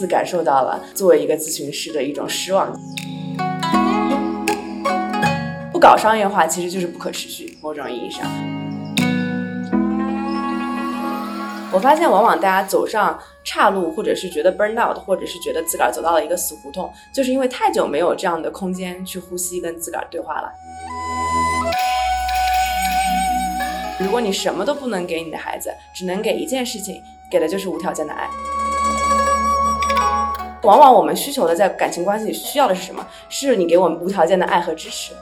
次感受到了作为一个咨询师的一种失望。不搞商业化其实就是不可持续，某种意义上。我发现，往往大家走上岔路，或者是觉得 burn out，或者是觉得自个儿走到了一个死胡同，就是因为太久没有这样的空间去呼吸，跟自个儿对话了。如果你什么都不能给你的孩子，只能给一件事情，给的就是无条件的爱。往往我们需求的在感情关系里需要的是什么？是你给我们无条件的爱和支持。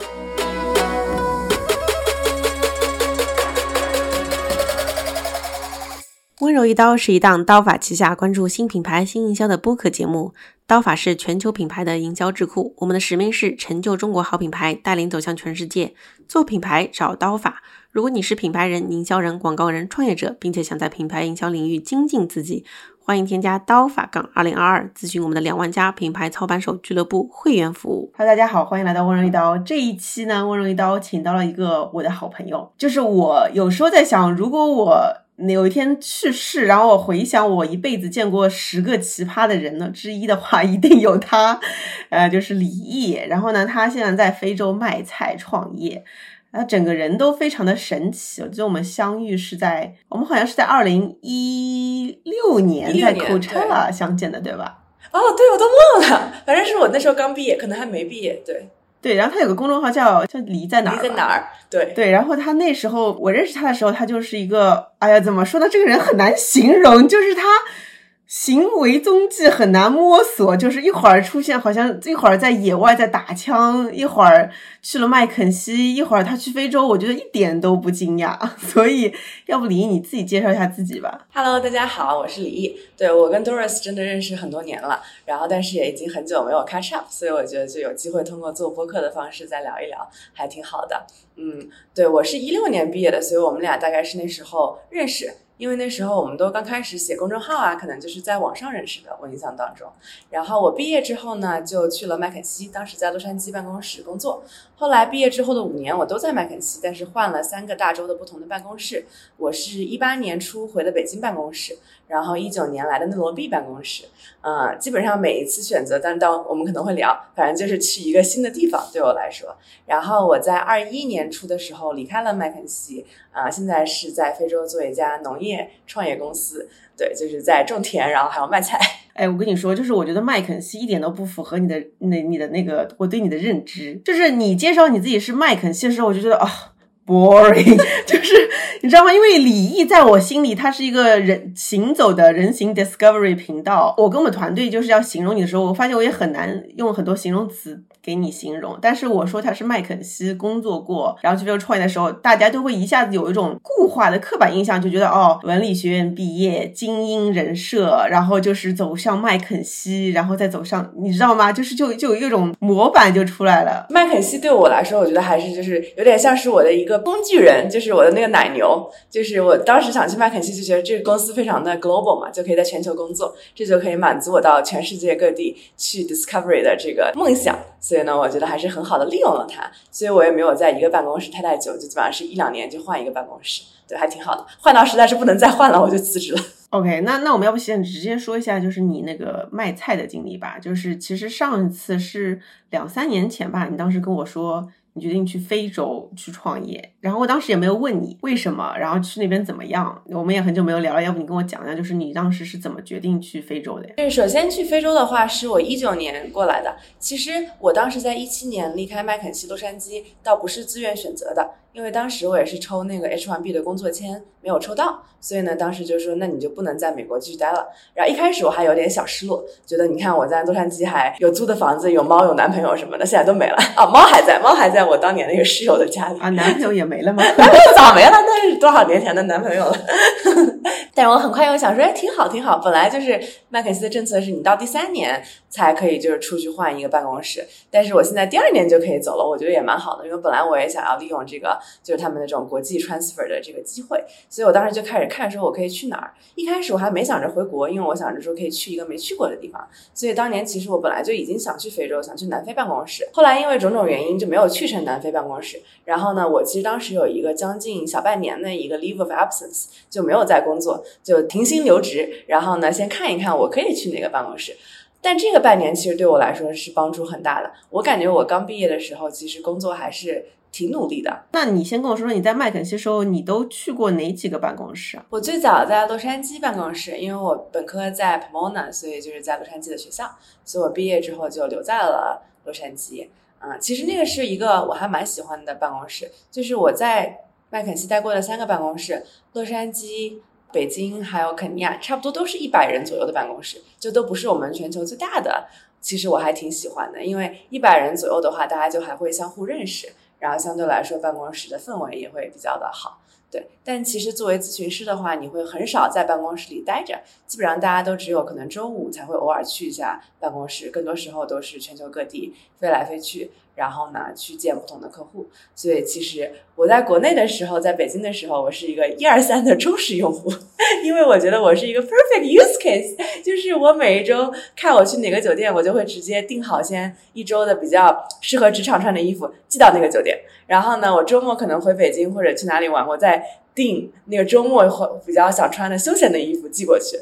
温柔一刀是一档刀法旗下关注新品牌、新营销的播客节目。刀法是全球品牌的营销智库，我们的使命是成就中国好品牌，带领走向全世界。做品牌找刀法。如果你是品牌人、营销人、广告人、创业者，并且想在品牌营销领域精进自己，欢迎添加刀法杠二零二二，咨询我们的两万家品牌操盘手俱乐部会员服务。Hello，大家好，欢迎来到温柔一刀。这一期呢，温柔一刀请到了一个我的好朋友，就是我有时候在想，如果我。有一天去世，然后我回想我一辈子见过十个奇葩的人呢之一的话，一定有他，呃，就是李毅。然后呢，他现在在非洲卖菜创业，他整个人都非常的神奇。我记得我们相遇是在我们好像是在二零一六年在口车了相见的，对吧？哦，对，我都忘了，反正是我那时候刚毕业，可能还没毕业，对。对，然后他有个公众号叫叫离在哪儿？梨在哪儿？对对，然后他那时候我认识他的时候，他就是一个，哎呀，怎么说呢？这个人很难形容，就是他。行为踪迹很难摸索，就是一会儿出现，好像一会儿在野外在打枪，一会儿去了麦肯锡，一会儿他去非洲，我觉得一点都不惊讶。所以，要不李毅你自己介绍一下自己吧。Hello，大家好，我是李毅。对我跟 Doris 真的认识很多年了，然后但是也已经很久没有 catch up，所以我觉得就有机会通过做播客的方式再聊一聊，还挺好的。嗯，对我是一六年毕业的，所以我们俩大概是那时候认识。因为那时候我们都刚开始写公众号啊，可能就是在网上认识的，我印象当中。然后我毕业之后呢，就去了麦肯锡，当时在洛杉矶办公室工作。后来毕业之后的五年，我都在麦肯锡，但是换了三个大洲的不同的办公室。我是一八年初回了北京办公室，然后一九年来的内罗毕办公室。嗯，基本上每一次选择，但到我们可能会聊，反正就是去一个新的地方，对我来说。然后我在二一年初的时候离开了麦肯锡，啊，现在是在非洲做一家农业创业公司，对，就是在种田，然后还要卖菜。哎，我跟你说，就是我觉得麦肯锡一点都不符合你的那你的那个我对你的认知。就是你介绍你自己是麦肯锡的时候，我就觉得啊，boring，就是你知道吗？因为李毅在我心里他是一个人行走的人形 discovery 频道。我跟我们团队就是要形容你的时候，我发现我也很难用很多形容词。给你形容，但是我说他是麦肯锡工作过，然后去非洲创业的时候，大家都会一下子有一种固化的刻板印象，就觉得哦，文理学院毕业，精英人设，然后就是走向麦肯锡，然后再走上，你知道吗？就是就就有一种模板就出来了。麦肯锡对我来说，我觉得还是就是有点像是我的一个工具人，就是我的那个奶牛，就是我当时想去麦肯锡，就觉得这个公司非常的 global 嘛，就可以在全球工作，这就可以满足我到全世界各地去 discovery 的这个梦想。所以呢，我觉得还是很好的利用了它，所以我也没有在一个办公室太太久，就基本上是一两年就换一个办公室，对，还挺好的。换到实在是不能再换了，我就辞职了。OK，那那我们要不先直接说一下，就是你那个卖菜的经历吧。就是其实上一次是两三年前吧，你当时跟我说。你决定去非洲去创业，然后我当时也没有问你为什么，然后去那边怎么样？我们也很久没有聊了，要不你跟我讲讲，就是你当时是怎么决定去非洲的？对，首先去非洲的话，是我一九年过来的。其实我当时在一七年离开麦肯锡洛杉矶，倒不是自愿选择的。因为当时我也是抽那个 H1B 的工作签，没有抽到，所以呢，当时就说那你就不能在美国继续待了。然后一开始我还有点小失落，觉得你看我在洛杉矶还有租的房子，有猫，有男朋友什么的，现在都没了啊。猫还在，猫还在我当年那个室友的家里啊。男朋友也没了吗？男朋友早没了，那是多少年前的男朋友了。但是我很快又想说，哎，挺好，挺好。本来就是麦肯锡的政策是你到第三年才可以就是出去换一个办公室。但是我现在第二年就可以走了，我觉得也蛮好的，因为本来我也想要利用这个就是他们的这种国际 transfer 的这个机会，所以我当时就开始看说我可以去哪儿。一开始我还没想着回国，因为我想着说可以去一个没去过的地方，所以当年其实我本来就已经想去非洲，想去南非办公室。后来因为种种原因就没有去成南非办公室。然后呢，我其实当时有一个将近小半年的一个 leave of absence，就没有在工作，就停薪留职。然后呢，先看一看我可以去哪个办公室。但这个半年其实对我来说是帮助很大的。我感觉我刚毕业的时候，其实工作还是挺努力的。那你先跟我说说你在麦肯锡时候，你都去过哪几个办公室啊？我最早在洛杉矶办公室，因为我本科在 Pomona，所以就是在洛杉矶的学校，所以我毕业之后就留在了洛杉矶。嗯，其实那个是一个我还蛮喜欢的办公室，就是我在麦肯锡待过的三个办公室，洛杉矶。北京还有肯尼亚，差不多都是一百人左右的办公室，就都不是我们全球最大的。其实我还挺喜欢的，因为一百人左右的话，大家就还会相互认识，然后相对来说办公室的氛围也会比较的好。对，但其实作为咨询师的话，你会很少在办公室里待着，基本上大家都只有可能周五才会偶尔去一下办公室，更多时候都是全球各地飞来飞去。然后呢，去见不同的客户。所以其实我在国内的时候，在北京的时候，我是一个一二三的忠实用户，因为我觉得我是一个 perfect use case，就是我每一周看我去哪个酒店，我就会直接订好先一周的比较适合职场穿的衣服寄到那个酒店。然后呢，我周末可能回北京或者去哪里玩，我再订那个周末会比较想穿的休闲的衣服寄过去。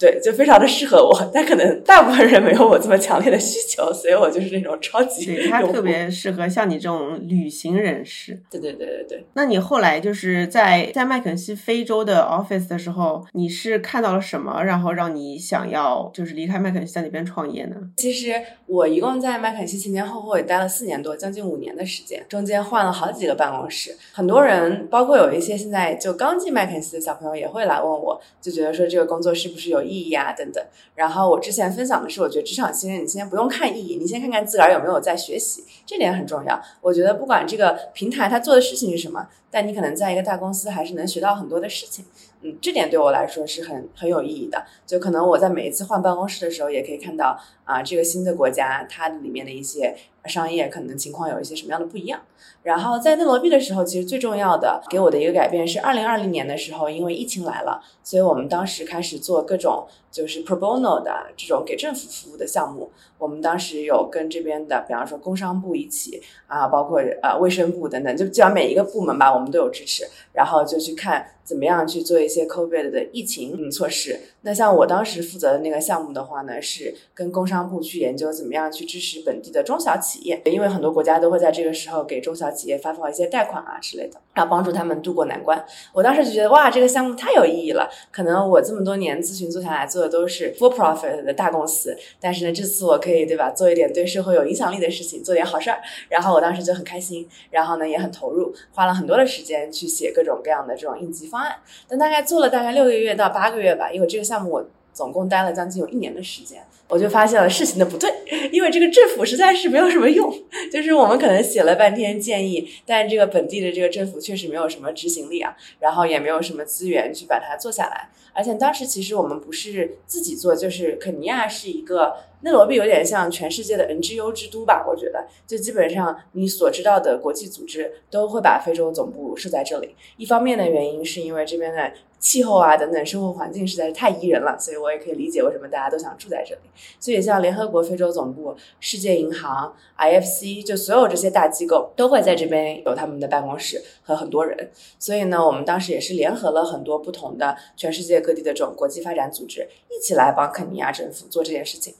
对，就非常的适合我，但可能大部分人没有我这么强烈的需求，所以我就是那种超级。对，它特别适合像你这种旅行人士。对对对对对。那你后来就是在在麦肯锡非洲的 office 的时候，你是看到了什么，然后让你想要就是离开麦肯锡在那边创业呢？其实我一共在麦肯锡前前后后也待了四年多，将近五年的时间，中间换了好几个办公室。很多人，包括有一些现在就刚进麦肯锡的小朋友，也会来问我，就觉得说这个工作是不是有。意义啊，等等。然后我之前分享的是，我觉得职场新人，你先不用看意义，你先看看自个儿有没有在学习，这点很重要。我觉得不管这个平台它做的事情是什么，但你可能在一个大公司还是能学到很多的事情。嗯，这点对我来说是很很有意义的。就可能我在每一次换办公室的时候，也可以看到啊，这个新的国家它里面的一些商业可能情况有一些什么样的不一样。然后在内罗毕的时候，其实最重要的给我的一个改变是，二零二零年的时候，因为疫情来了，所以我们当时开始做各种就是 pro bono 的这种给政府服务的项目。我们当时有跟这边的，比方说工商部一起啊，包括呃卫生部等等，就基本上每一个部门吧，我们都有支持。然后就去看怎么样去做一些 COVID 的疫情措施。那像我当时负责的那个项目的话呢，是跟工商部去研究怎么样去支持本地的中小企业，因为很多国家都会在这个时候给中小企业发放一些贷款啊之类的，然后帮助他们渡过难关。我当时就觉得哇，这个项目太有意义了。可能我这么多年咨询做下来做的都是 for profit 的大公司，但是呢，这次我可以对吧，做一点对社会有影响力的事情，做点好事儿。然后我当时就很开心，然后呢也很投入，花了很多的时间去写各种各样的这种应急方案。但大概做了大概六个月到八个月吧，因为这个项目我。总共待了将近有一年的时间，我就发现了事情的不对，因为这个政府实在是没有什么用，就是我们可能写了半天建议，但这个本地的这个政府确实没有什么执行力啊，然后也没有什么资源去把它做下来，而且当时其实我们不是自己做，就是肯尼亚是一个内罗毕有点像全世界的 NGO 之都吧，我觉得就基本上你所知道的国际组织都会把非洲总部设在这里，一方面的原因是因为这边的。气候啊，等等，生活环境实在是太宜人了，所以我也可以理解为什么大家都想住在这里。所以，像联合国非洲总部、世界银行、IFC，就所有这些大机构都会在这边有他们的办公室和很多人。所以呢，我们当时也是联合了很多不同的全世界各地的这种国际发展组织，一起来帮肯尼亚政府做这件事情。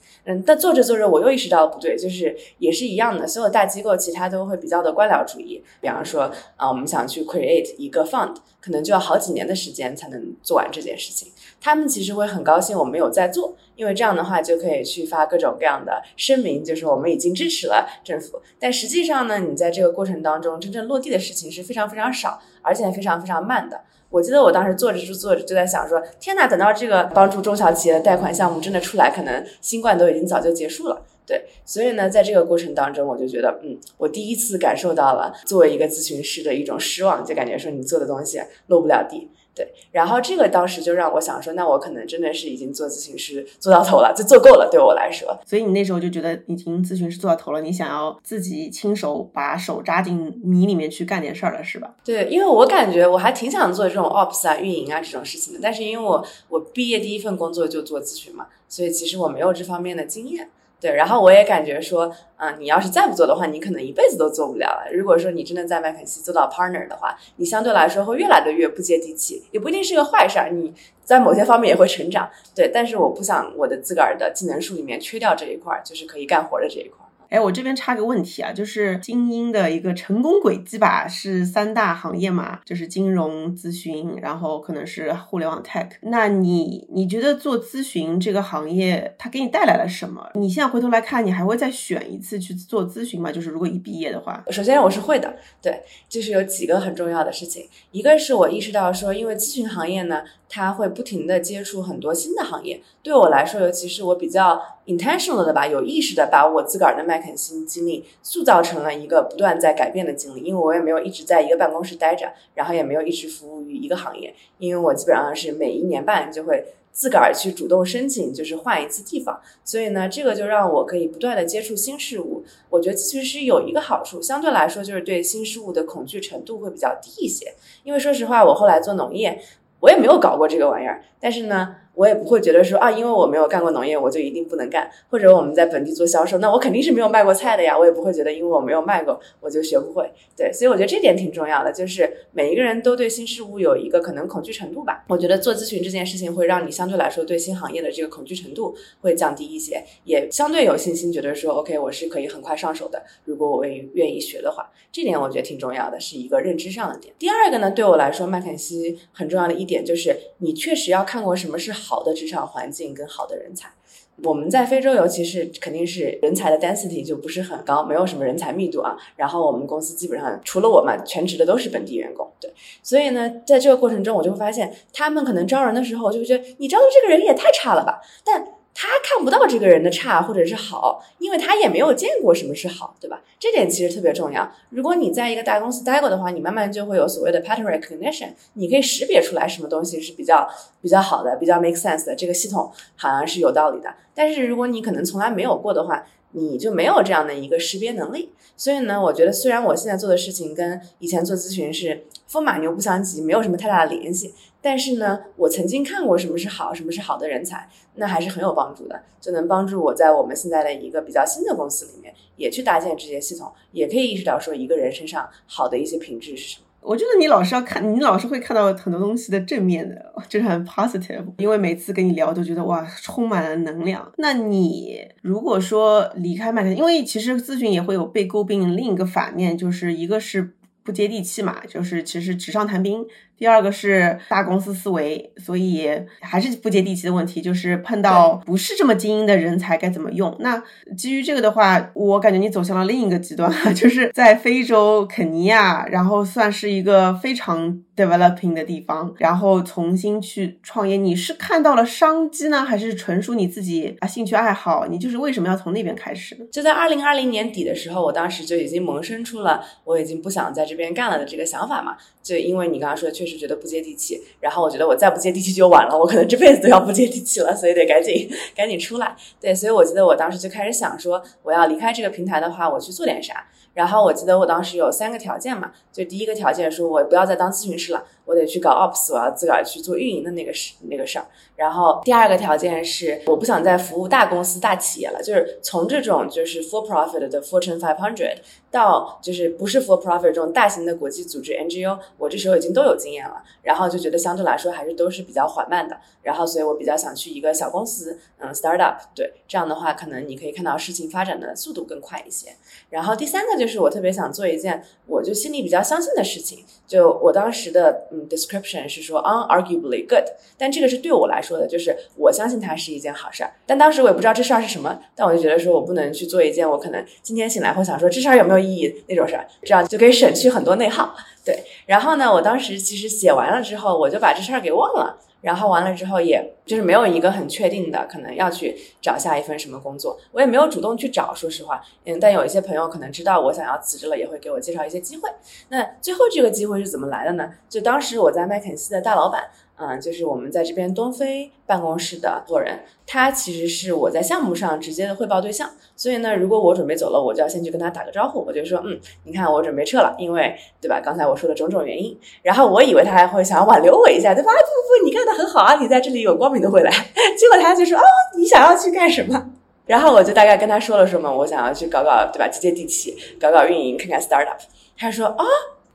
但做着做着，我又意识到不对，就是也是一样的，所有大机构其他都会比较的官僚主义。比方说，啊，我们想去 create 一个 fund，可能就要好几年的时间才能做完这件事情。他们其实会很高兴我们有在做，因为这样的话就可以去发各种各样的声明，就是我们已经支持了政府。但实际上呢，你在这个过程当中真正落地的事情是非常非常少，而且非常非常慢的。我记得我当时做着就做着就在想说，天呐，等到这个帮助中小企业的贷款项目真的出来，可能新冠都已经早就结束了。对，所以呢，在这个过程当中，我就觉得，嗯，我第一次感受到了作为一个咨询师的一种失望，就感觉说你做的东西落不了地。对，然后这个当时就让我想说，那我可能真的是已经做咨询师做到头了，就做够了，对我来说。所以你那时候就觉得已经咨询师做到头了，你想要自己亲手把手扎进泥里面去干点事儿了，是吧？对，因为我感觉我还挺想做这种 ops 啊、运营啊这种事情的，但是因为我我毕业第一份工作就做咨询嘛，所以其实我没有这方面的经验。对，然后我也感觉说，嗯，你要是再不做的话，你可能一辈子都做不了了。如果说你真的在麦肯锡做到 partner 的话，你相对来说会越来的越不接地气，也不一定是个坏事儿。你在某些方面也会成长，对。但是我不想我的自个儿的技能树里面缺掉这一块，就是可以干活的这一块。哎，我这边插个问题啊，就是精英的一个成功轨迹吧，是三大行业嘛，就是金融咨询，然后可能是互联网 tech。那你你觉得做咨询这个行业，它给你带来了什么？你现在回头来看，你还会再选一次去做咨询吗？就是如果一毕业的话，首先我是会的，对，就是有几个很重要的事情，一个是我意识到说，因为咨询行业呢。它会不停的接触很多新的行业，对我来说，尤其是我比较 intentional 的吧，有意识的把我自个儿的麦肯锡经历塑造成了一个不断在改变的经历，因为我也没有一直在一个办公室待着，然后也没有一直服务于一个行业，因为我基本上是每一年半就会自个儿去主动申请，就是换一次地方，所以呢，这个就让我可以不断的接触新事物。我觉得咨询师有一个好处，相对来说就是对新事物的恐惧程度会比较低一些，因为说实话，我后来做农业。我也没有搞过这个玩意儿，但是呢。我也不会觉得说啊，因为我没有干过农业，我就一定不能干。或者我们在本地做销售，那我肯定是没有卖过菜的呀。我也不会觉得，因为我没有卖过，我就学不会。对，所以我觉得这点挺重要的，就是每一个人都对新事物有一个可能恐惧程度吧。我觉得做咨询这件事情会让你相对来说对新行业的这个恐惧程度会降低一些，也相对有信心，觉得说 OK，我是可以很快上手的。如果我愿愿意学的话，这点我觉得挺重要的，是一个认知上的点。第二个呢，对我来说，麦肯锡很重要的一点就是，你确实要看过什么是好的职场环境跟好的人才，我们在非洲，尤其是肯定是人才的 density 就不是很高，没有什么人才密度啊。然后我们公司基本上除了我嘛，全职的都是本地员工。对，所以呢，在这个过程中，我就会发现，他们可能招人的时候，就觉得你招的这个人也太差了吧。但他看不到这个人的差或者是好，因为他也没有见过什么是好，对吧？这点其实特别重要。如果你在一个大公司待过的话，你慢慢就会有所谓的 pattern recognition，你可以识别出来什么东西是比较比较好的、比较 make sense 的。这个系统好像是有道理的。但是如果你可能从来没有过的话，你就没有这样的一个识别能力。所以呢，我觉得虽然我现在做的事情跟以前做咨询是风马牛不相及，没有什么太大的联系。但是呢，我曾经看过什么是好，什么是好的人才，那还是很有帮助的，就能帮助我在我们现在的一个比较新的公司里面，也去搭建这些系统，也可以意识到说一个人身上好的一些品质是什么。我觉得你老是要看，你老是会看到很多东西的正面的，就是很 positive，因为每次跟你聊都觉得哇，充满了能量。那你如果说离开麦肯，因为其实咨询也会有被诟病另一个反面，就是一个是不接地气嘛，就是其实纸上谈兵。第二个是大公司思维，所以还是不接地气的问题，就是碰到不是这么精英的人才该怎么用？那基于这个的话，我感觉你走向了另一个极端，就是在非洲肯尼亚，然后算是一个非常 developing 的地方，然后重新去创业。你是看到了商机呢，还是纯属你自己啊兴趣爱好？你就是为什么要从那边开始？就在二零二零年底的时候，我当时就已经萌生出了我已经不想在这边干了的这个想法嘛。就因为你刚刚说的确实。觉得不接地气，然后我觉得我再不接地气就晚了，我可能这辈子都要不接地气了，所以得赶紧赶紧出来。对，所以我记得我当时就开始想说，我要离开这个平台的话，我去做点啥。然后我记得我当时有三个条件嘛，就第一个条件说，我不要再当咨询师了，我得去搞 ops，我要自个儿去做运营的那个事那个事儿。然后第二个条件是，我不想再服务大公司大企业了，就是从这种就是 for profit 的 Fortune Five Hundred 到就是不是 for profit 这种大型的国际组织 NGO，我这时候已经都有经验了，然后就觉得相对来说还是都是比较缓慢的。然后所以我比较想去一个小公司，嗯，startup，对，这样的话可能你可以看到事情发展的速度更快一些。然后第三个就是我特别想做一件我就心里比较相信的事情，就我当时的嗯 description 是说 unarguably good，但这个是对我来说。的就是我相信它是一件好事儿，但当时我也不知道这事儿是什么，但我就觉得说我不能去做一件我可能今天醒来会想说这事儿有没有意义那种事儿，这样就可以省去很多内耗。对，然后呢，我当时其实写完了之后，我就把这事儿给忘了。然后完了之后，也就是没有一个很确定的，可能要去找下一份什么工作，我也没有主动去找，说实话，嗯，但有一些朋友可能知道我想要辞职了，也会给我介绍一些机会。那最后这个机会是怎么来的呢？就当时我在麦肯锡的大老板。嗯，就是我们在这边东非办公室的做人，他其实是我在项目上直接的汇报对象。所以呢，如果我准备走了，我就要先去跟他打个招呼，我就说，嗯，你看我准备撤了，因为对吧？刚才我说的种种原因。然后我以为他还会想要挽留我一下，对吧？不不不，你干的很好啊，你在这里有光明的未来。结果他就说，哦，你想要去干什么？然后我就大概跟他说了什么，我想要去搞搞，对吧？接接地气，搞搞运营，看看 startup。他说，啊。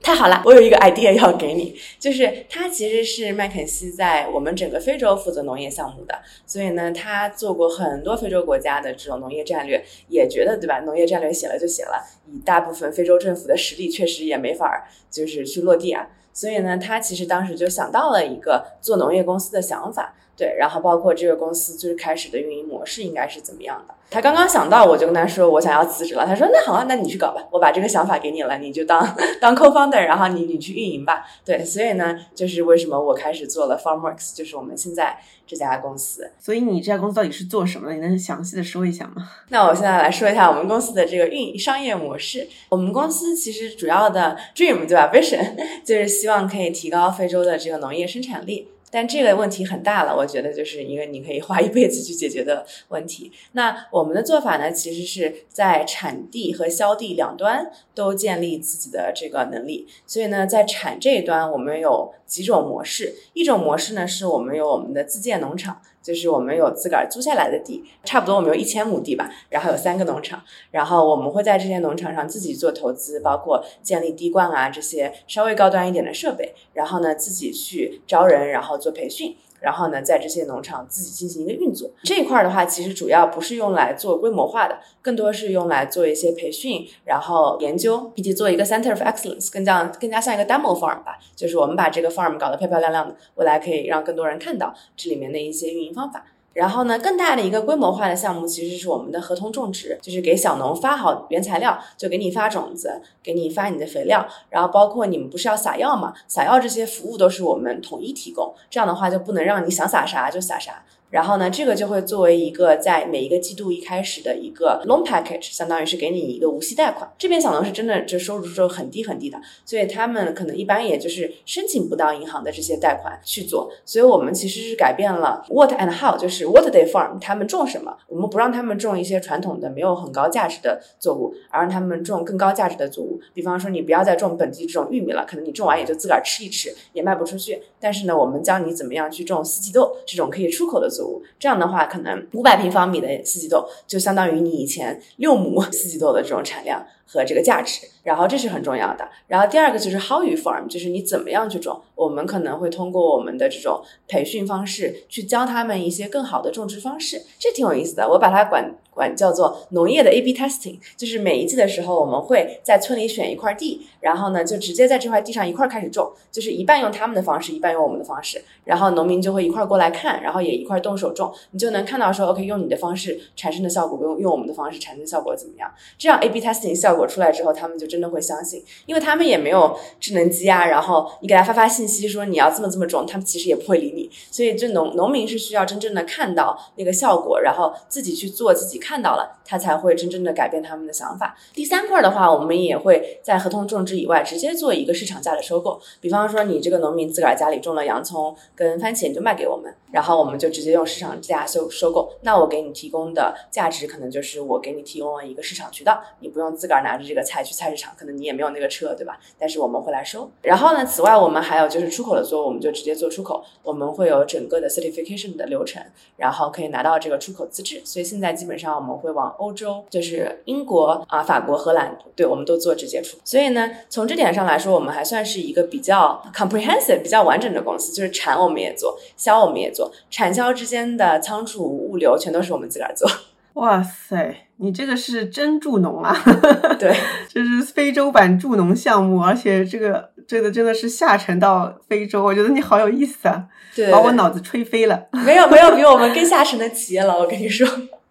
太好了，我有一个 idea 要给你，就是他其实是麦肯锡在我们整个非洲负责农业项目的，所以呢，他做过很多非洲国家的这种农业战略，也觉得对吧？农业战略写了就写了，以大部分非洲政府的实力，确实也没法就是去落地啊。所以呢，他其实当时就想到了一个做农业公司的想法。对，然后包括这个公司最开始的运营模式应该是怎么样的？他刚刚想到，我就跟他说我想要辞职了。他说那好啊，那你去搞吧，我把这个想法给你了，你就当 当 co-founder，然后你你去运营吧。对，所以呢，就是为什么我开始做了 FarmWorks，就是我们现在这家公司。所以你这家公司到底是做什么的？你能详细的说一下吗？那我现在来说一下我们公司的这个运营商业模式。我们公司其实主要的 dream 对吧？vision 就是希望可以提高非洲的这个农业生产力。但这个问题很大了，我觉得就是一个你可以花一辈子去解决的问题。那我们的做法呢，其实是在产地和销地两端都建立自己的这个能力。所以呢，在产这一端，我们有几种模式。一种模式呢，是我们有我们的自建农场。就是我们有自个儿租下来的地，差不多我们有一千亩地吧，然后有三个农场，然后我们会在这些农场上自己做投资，包括建立滴灌啊这些稍微高端一点的设备，然后呢自己去招人，然后做培训。然后呢，在这些农场自己进行一个运作这一块的话，其实主要不是用来做规模化的，更多是用来做一些培训，然后研究以及做一个 center of excellence，更加更加像一个 demo farm 吧，就是我们把这个 farm 搞得漂漂亮亮的，未来可以让更多人看到这里面的一些运营方法。然后呢，更大的一个规模化的项目其实是我们的合同种植，就是给小农发好原材料，就给你发种子，给你发你的肥料，然后包括你们不是要撒药嘛，撒药这些服务都是我们统一提供，这样的话就不能让你想撒啥就撒啥。然后呢，这个就会作为一个在每一个季度一开始的一个 loan package，相当于是给你一个无息贷款。这边小农是真的就收入是很低很低的，所以他们可能一般也就是申请不到银行的这些贷款去做。所以我们其实是改变了 what and how，就是 what they farm，他们种什么，我们不让他们种一些传统的没有很高价值的作物，而让他们种更高价值的作物。比方说，你不要再种本地这种玉米了，可能你种完也就自个儿吃一吃，也卖不出去。但是呢，我们教你怎么样去种四季豆这种可以出口的这样的话，可能五百平方米的四季豆就相当于你以前六亩四季豆的这种产量和这个价值。然后这是很重要的。然后第二个就是 how you farm，就是你怎么样去种。我们可能会通过我们的这种培训方式去教他们一些更好的种植方式，这挺有意思的。我把它管管叫做农业的 A/B testing，就是每一季的时候，我们会在村里选一块地，然后呢就直接在这块地上一块开始种，就是一半用他们的方式，一半用我们的方式，然后农民就会一块过来看，然后也一块动手种，你就能看到说 OK 用你的方式产生的效果，用用我们的方式产生的效果怎么样？这样 A/B testing 效果果出来之后，他们就真的会相信，因为他们也没有智能机啊，然后你给他发发信息说你要这么这么种，他们其实也不会理你。所以这农农民是需要真正的看到那个效果，然后自己去做，自己看到了，他才会真正的改变他们的想法。第三块的话，我们也会在合同种植以外直接做一个市场价的收购。比方说你这个农民自个儿家里种了洋葱跟番茄，你就卖给我们，然后我们就直接用市场价收收购。那我给你提供的价值可能就是我给你提供了一个市场渠道，你不用自个儿拿着这个菜去菜市场，可能你也没有那个车，对吧？但是我们会来收。然后呢，此外我们还有就是出口的做，我们就直接做出口。我们会有整个的 certification 的流程，然后可以拿到这个出口资质。所以现在基本上我们会往欧洲，就是英国啊、法国、荷兰，对，我们都做直接出。所以呢，从这点上来说，我们还算是一个比较 comprehensive、比较完整的公司。就是产我们也做，销我们也做，产销之间的仓储、物流全都是我们自个儿做。哇塞，你这个是真助农啊！对，这是非洲版助农项目，而且这个这个真的是下沉到非洲，我觉得你好有意思啊，对，把我脑子吹飞了。没有没有比我们更下沉的企业了，我跟你说。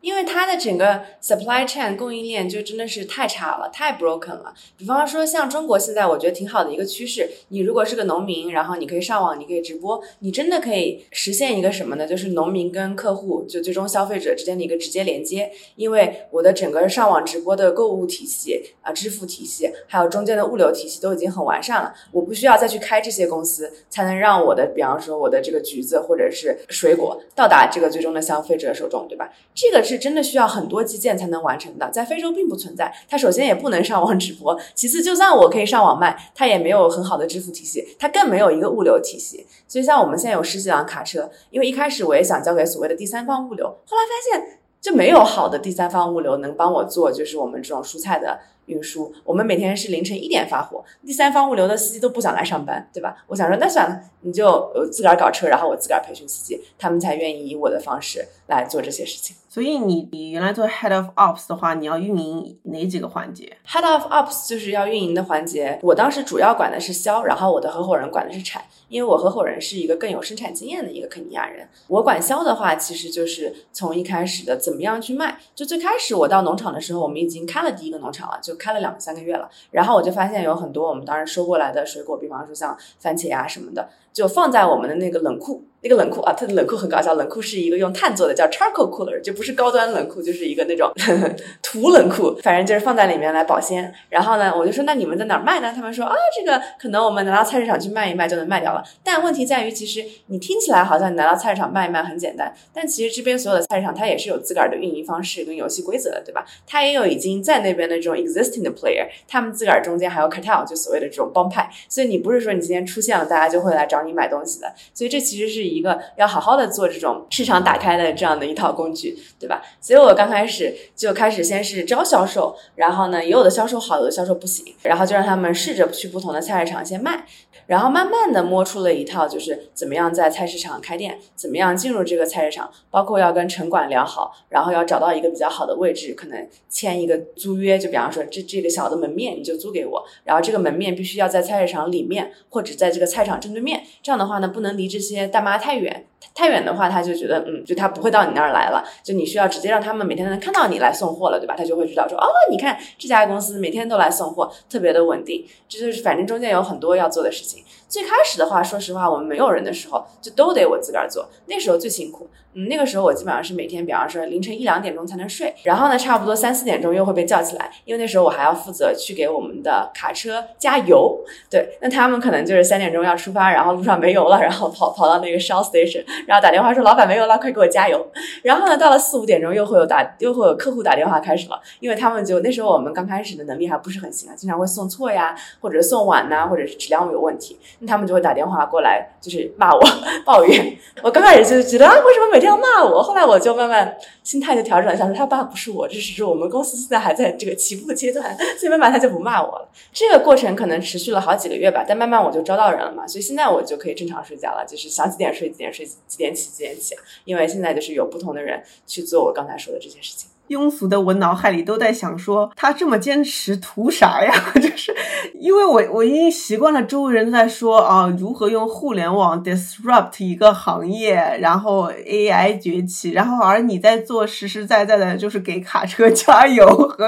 因为它的整个 supply chain 供应链就真的是太差了，太 broken 了。比方说，像中国现在我觉得挺好的一个趋势，你如果是个农民，然后你可以上网，你可以直播，你真的可以实现一个什么呢？就是农民跟客户，就最终消费者之间的一个直接连接。因为我的整个上网直播的购物体系啊、支付体系，还有中间的物流体系都已经很完善了，我不需要再去开这些公司，才能让我的，比方说我的这个橘子或者是水果到达这个最终的消费者手中，对吧？这个是真的需要很多基建才能完成的，在非洲并不存在。它首先也不能上网直播，其次就算我可以上网卖，它也没有很好的支付体系，它更没有一个物流体系。所以像我们现在有十几辆卡车，因为一开始我也想交给所谓的第三方物流，后来发现就没有好的第三方物流能帮我做，就是我们这种蔬菜的。运输，我们每天是凌晨一点发货，第三方物流的司机都不想来上班，对吧？我想说，那算了，你就自个儿搞车，然后我自个儿培训司机，他们才愿意以我的方式来做这些事情。所以你你原来做 head of ops 的话，你要运营哪几个环节？head of ops 就是要运营的环节。我当时主要管的是销，然后我的合伙人管的是产，因为我合伙人是一个更有生产经验的一个肯尼亚人。我管销的话，其实就是从一开始的怎么样去卖。就最开始我到农场的时候，我们已经开了第一个农场了，就开了两三个月了。然后我就发现有很多我们当时收过来的水果，比方说像番茄呀什么的，就放在我们的那个冷库。那个冷库啊，它的冷库很搞笑，冷库是一个用碳做的，叫 charcoal cooler，就不是高端冷库，就是一个那种呵呵土冷库，反正就是放在里面来保鲜。然后呢，我就说那你们在哪儿卖呢？他们说啊，这个可能我们拿到菜市场去卖一卖就能卖掉了。但问题在于，其实你听起来好像你拿到菜市场卖一卖很简单，但其实这边所有的菜市场它也是有自个儿的运营方式跟游戏规则的，对吧？它也有已经在那边的这种 existing 的 player，他们自个儿中间还有 cartel，就所谓的这种帮派。所以你不是说你今天出现了，大家就会来找你买东西的。所以这其实是一个要好好。的做这种市场打开的这样的一套工具，对吧？所以我刚开始就开始先是招销售，然后呢，也有的销售好，有的销售不行，然后就让他们试着去不同的菜市场先卖，然后慢慢的摸出了一套，就是怎么样在菜市场开店，怎么样进入这个菜市场，包括要跟城管聊好，然后要找到一个比较好的位置，可能签一个租约，就比方说这这个小的门面你就租给我，然后这个门面必须要在菜市场里面，或者在这个菜场正对面，这样的话呢，不能离这些大妈太远。太远的话，他就觉得，嗯，就他不会到你那儿来了，就你需要直接让他们每天能看到你来送货了，对吧？他就会知道说，哦，你看这家公司每天都来送货，特别的稳定。这就是反正中间有很多要做的事情。最开始的话，说实话，我们没有人的时候，就都得我自个儿做，那时候最辛苦。嗯，那个时候我基本上是每天，比方说凌晨一两点钟才能睡，然后呢，差不多三四点钟又会被叫起来，因为那时候我还要负责去给我们的卡车加油。对，那他们可能就是三点钟要出发，然后路上没油了，然后跑跑到那个 Shell Station，然后打电话说老板没油了，快给我加油。然后呢，到了四五点钟又会有打又会有客户打电话开始了，因为他们就那时候我们刚开始的能力还不是很行啊，经常会送错呀，或者送晚呐，或者是质量有问题，他们就会打电话过来，就是骂我 抱怨。我刚开始就觉得啊，为什么每天要骂我？后来我就慢慢心态就调整了一下，说他爸不是我，这是说我们公司现在还在这个起步阶段，所以慢慢他就不骂我了。这个过程可能持续了好几个月吧，但慢慢我就招到人了嘛，所以现在我就可以正常睡觉了，就是想几点睡几点睡，几点起几点起，因为现在就是有不同的人去做我刚才说的这些事情。庸俗的我脑海里都在想说，他这么坚持图啥呀？就是因为我我已经习惯了周围人在说啊，如何用互联网 disrupt 一个行业，然后 AI 崛起，然后而你在做实实在在的，就是给卡车 加油和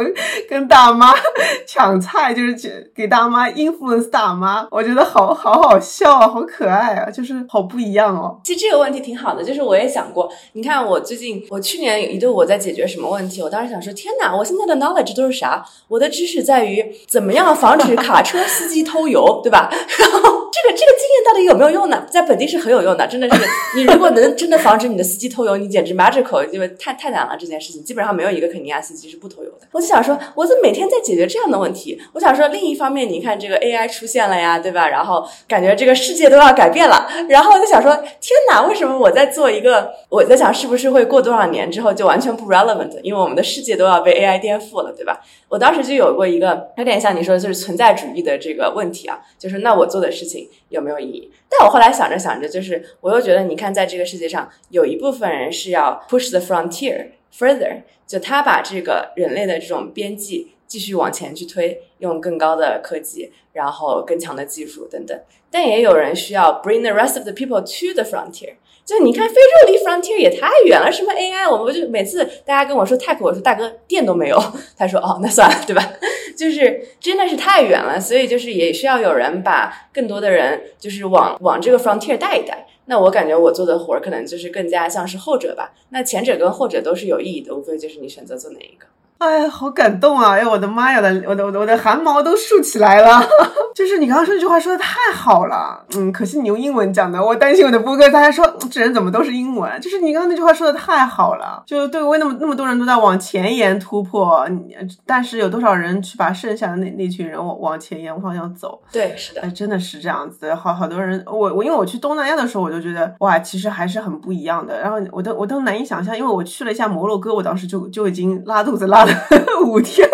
跟大妈 抢菜，就是给大妈 influence 大妈，我觉得好好好笑啊，好可爱啊，就是好不一样哦。其实这个问题挺好的，就是我也想过，你看我最近，我去年有一度我在解决什么问题？我当时想说，天哪！我现在的 knowledge 都是啥？我的知识在于怎么样防止卡车司机偷油，对吧？然后这个这个经验到底有没有用呢？在本地是很有用的，真的是。你如果能真的防止你的司机偷油，你简直 magical，因为太太难了这件事情，基本上没有一个肯尼亚司机是不偷油的。我就想说，我怎么每天在解决这样的问题？我想说，另一方面，你看这个 AI 出现了呀，对吧？然后感觉这个世界都要改变了。然后我就想说，天哪！为什么我在做一个？我在想，是不是会过多少年之后就完全不 relevant？因为我们的世界都要被 AI 颠覆了，对吧？我当时就有过一个有点像你说的，就是存在主义的这个问题啊，就是那我做的事情有没有意义？但我后来想着想着，就是我又觉得，你看，在这个世界上，有一部分人是要 push the frontier further，就他把这个人类的这种边际继续往前去推，用更高的科技，然后更强的技术等等。但也有人需要 bring the rest of the people to the frontier。就你看，非洲离 frontier 也太远了，什么 AI，我们就每次大家跟我说 tech，我说大哥电都没有，他说哦，那算了，对吧？就是真的是太远了，所以就是也需要有人把更多的人就是往往这个 frontier 带一带。那我感觉我做的活儿可能就是更加像是后者吧。那前者跟后者都是有意义的，无非就是你选择做哪一个。哎呀，好感动啊！哎呀，我的妈呀，我的我的我的我的汗毛都竖起来了。就是你刚刚说这句话说的太好了，嗯，可惜你用英文讲的，我担心我的播客大家说这人怎么都是英文。就是你刚刚那句话说的太好了，就对为那么那么多人都在往前沿突破，但是有多少人去把剩下的那那群人往往前沿方向走？对，是的，哎，真的是这样子。好好多人，我我因为我去东南亚的时候，我就觉得哇，其实还是很不一样的。然后我都我都难以想象，因为我去了一下摩洛哥，我当时就就已经拉肚子拉了 五。天，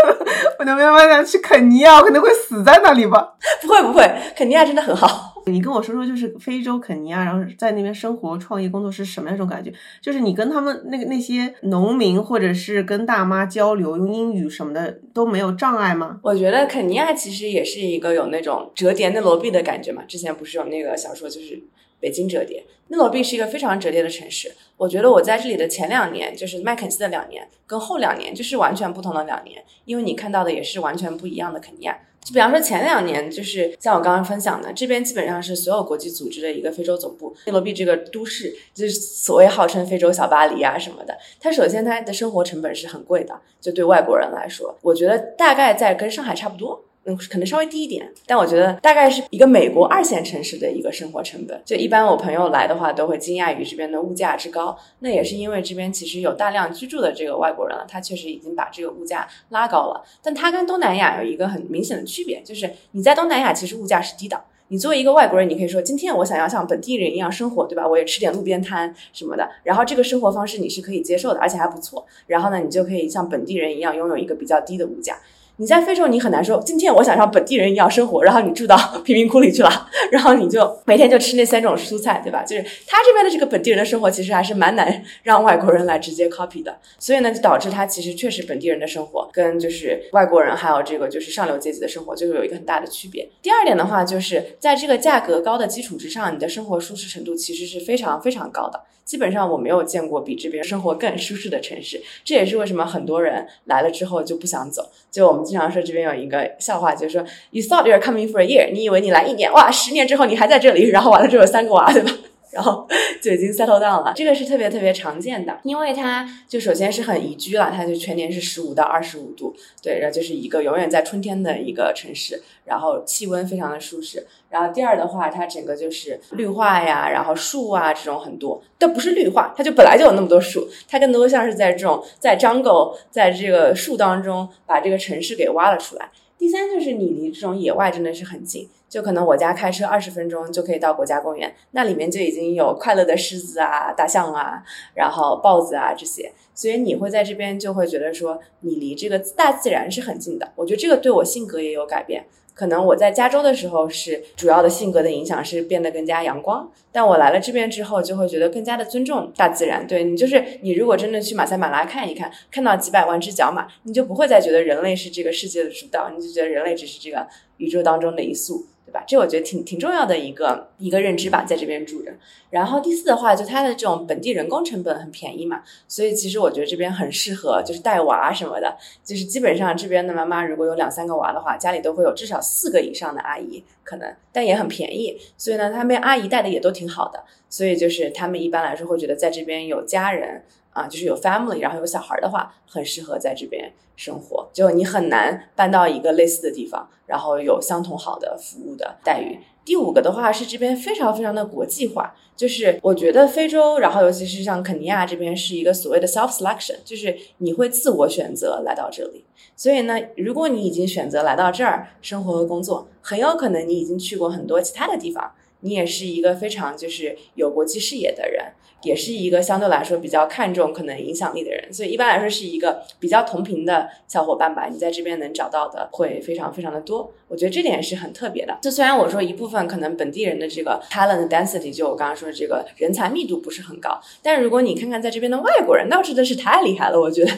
我都没办法去肯尼亚，我可能会死在那里吧？不会不会，肯尼亚真的很好。你跟我说说，就是非洲肯尼亚，然后在那边生活、创业、工作是什么样一种感觉？就是你跟他们那个那些农民，或者是跟大妈交流，用英语什么的都没有障碍吗？我觉得肯尼亚其实也是一个有那种折叠内罗毕的感觉嘛。之前不是有那个小说，就是北京折叠。内罗毕是一个非常折叠的城市。我觉得我在这里的前两年，就是麦肯锡的两年，跟后两年就是完全不同的两年，因为你看到的也是完全不一样的肯尼亚。就比方说前两年，就是像我刚刚分享的，这边基本上是所有国际组织的一个非洲总部。内罗毕这个都市，就是所谓号称非洲小巴黎啊什么的。它首先它的生活成本是很贵的，就对外国人来说，我觉得大概在跟上海差不多。嗯，可能稍微低一点，但我觉得大概是一个美国二线城市的一个生活成本。就一般我朋友来的话，都会惊讶于这边的物价之高。那也是因为这边其实有大量居住的这个外国人了，他确实已经把这个物价拉高了。但它跟东南亚有一个很明显的区别，就是你在东南亚其实物价是低的。你作为一个外国人，你可以说今天我想要像本地人一样生活，对吧？我也吃点路边摊什么的，然后这个生活方式你是可以接受的，而且还不错。然后呢，你就可以像本地人一样拥有一个比较低的物价。你在非洲，你很难说今天我想像本地人一样生活，然后你住到 贫民窟里去了，然后你就每天就吃那三种蔬菜，对吧？就是他这边的这个本地人的生活，其实还是蛮难让外国人来直接 copy 的。所以呢，就导致他其实确实本地人的生活跟就是外国人还有这个就是上流阶级的生活，就是有一个很大的区别。第二点的话，就是在这个价格高的基础之上，你的生活舒适程度其实是非常非常高的。基本上我没有见过比这边生活更舒适的城市，这也是为什么很多人来了之后就不想走。就我们经常说这边有一个笑话，就是说 You thought you're coming for a year，你以为你来一年，哇，十年之后你还在这里，然后完了之后有三个娃，对吧？然后就已经 settle down 了，这个是特别特别常见的，因为它就首先是很宜居了，它就全年是十五到二十五度，对，然后就是一个永远在春天的一个城市，然后气温非常的舒适。然后第二的话，它整个就是绿化呀，然后树啊这种很多，但不是绿化，它就本来就有那么多树，它更多像是在这种在 jungle 在这个树当中把这个城市给挖了出来。第三就是你离这种野外真的是很近。就可能我家开车二十分钟就可以到国家公园，那里面就已经有快乐的狮子啊、大象啊，然后豹子啊这些，所以你会在这边就会觉得说你离这个大自然是很近的。我觉得这个对我性格也有改变。可能我在加州的时候是主要的性格的影响是变得更加阳光，但我来了这边之后就会觉得更加的尊重大自然。对你就是你如果真的去马赛马拉看一看，看到几百万只角马，你就不会再觉得人类是这个世界的主导，你就觉得人类只是这个宇宙当中的一粟。吧，这我觉得挺挺重要的一个一个认知吧，在这边住着。然后第四的话，就它的这种本地人工成本很便宜嘛，所以其实我觉得这边很适合就是带娃什么的。就是基本上这边的妈妈如果有两三个娃的话，家里都会有至少四个以上的阿姨，可能但也很便宜。所以呢，他们阿姨带的也都挺好的。所以就是他们一般来说会觉得在这边有家人。啊，就是有 family，然后有小孩的话，很适合在这边生活。就你很难搬到一个类似的地方，然后有相同好的服务的待遇。第五个的话是这边非常非常的国际化，就是我觉得非洲，然后尤其是像肯尼亚这边是一个所谓的 self selection，就是你会自我选择来到这里。所以呢，如果你已经选择来到这儿生活和工作，很有可能你已经去过很多其他的地方。你也是一个非常就是有国际视野的人。也是一个相对来说比较看重可能影响力的人，所以一般来说是一个比较同频的小伙伴吧。你在这边能找到的会非常非常的多，我觉得这点是很特别的。就虽然我说一部分可能本地人的这个 talent density，就我刚刚说的这个人才密度不是很高，但如果你看看在这边的外国人，那真的是太厉害了。我觉得，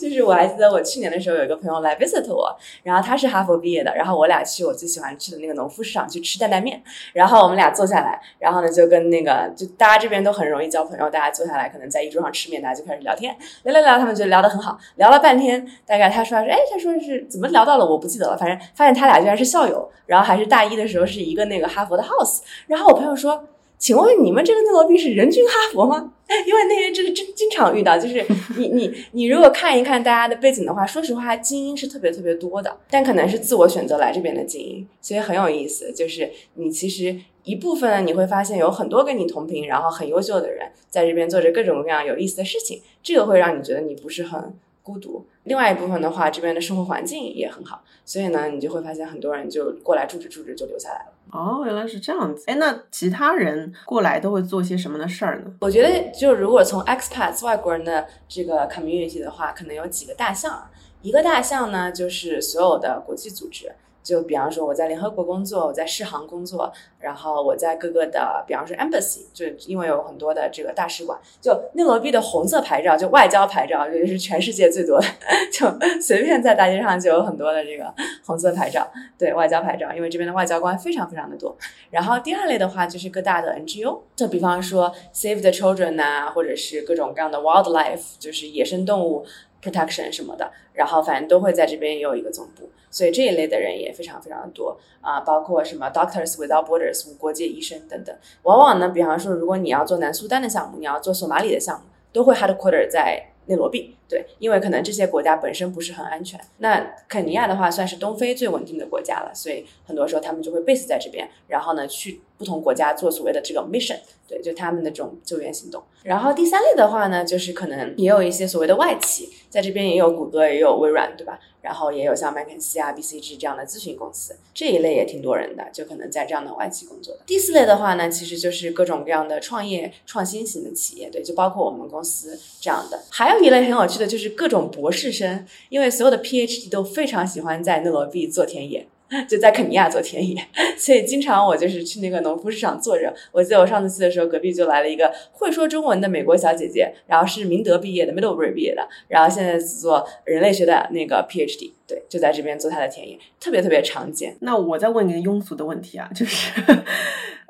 就是我还记得我去年的时候有一个朋友来 visit 我，然后他是哈佛毕业的，然后我俩去我最喜欢吃的那个农夫市场去吃担担面，然后我们俩坐下来，然后呢就跟那个就大家这边都很容易交。朋友，大家坐下来，可能在一桌上吃面，大家就开始聊天，聊聊聊，他们就聊得很好，聊了半天，大概他说是，哎，他说是怎么聊到了，我不记得了，反正发现他俩居然是校友，然后还是大一的时候是一个那个哈佛的 house，然后我朋友说，请问你们这个内罗毕是人均哈佛吗？因为那些真的真经常遇到，就是你你你如果看一看大家的背景的话，说实话，精英是特别特别多的，但可能是自我选择来这边的精英，所以很有意思，就是你其实。一部分呢，你会发现有很多跟你同频，然后很优秀的人在这边做着各种各样有意思的事情，这个会让你觉得你不是很孤独。另外一部分的话，这边的生活环境也很好，所以呢，你就会发现很多人就过来住着住着就留下来了。哦，原来是这样子。哎，那其他人过来都会做些什么的事儿呢？我觉得，就如果从 expats 外国人的这个 community 的话，可能有几个大项。一个大项呢，就是所有的国际组织。就比方说我在联合国工作，我在世行工作，然后我在各个的，比方说 embassy，就因为有很多的这个大使馆，就内罗毕的红色牌照，就外交牌照，就是 全世界最多的，就随便在大街上就有很多的这个红色牌照，对外交牌照，因为这边的外交官非常非常的多。然后第二类的话就是各大的 NGO，就比方说 Save the Children 呐，或者是各种各样的 wildlife，就是野生动物 protection 什么的，然后反正都会在这边也有一个总部。所以这一类的人也非常非常的多啊，包括什么 Doctors Without Borders 无国界医生等等。往往呢，比方说，如果你要做南苏丹的项目，你要做索马里的项目，都会 Headquarter 在内罗毕。对，因为可能这些国家本身不是很安全。那肯尼亚的话，算是东非最稳定的国家了，所以很多时候他们就会 base 在这边，然后呢去不同国家做所谓的这个 mission。对，就他们的这种救援行动。然后第三类的话呢，就是可能也有一些所谓的外企，在这边也有谷歌，也有微软，对吧？然后也有像麦肯锡啊、BCG 这样的咨询公司，这一类也挺多人的，就可能在这样的外企工作的。第四类的话呢，其实就是各种各样的创业创新型的企业，对，就包括我们公司这样的。还有一类很有趣的就是各种博士生，因为所有的 PhD 都非常喜欢在内罗毕做田野。就在肯尼亚做田野，所以经常我就是去那个农夫市场坐着。我记得我上次去的时候，隔壁就来了一个会说中文的美国小姐姐，然后是明德毕业的，Middlebury 毕业的，然后现在做人类学的那个 PhD，对，就在这边做她的田野，特别特别常见。那我再问一个庸俗的问题啊，就是。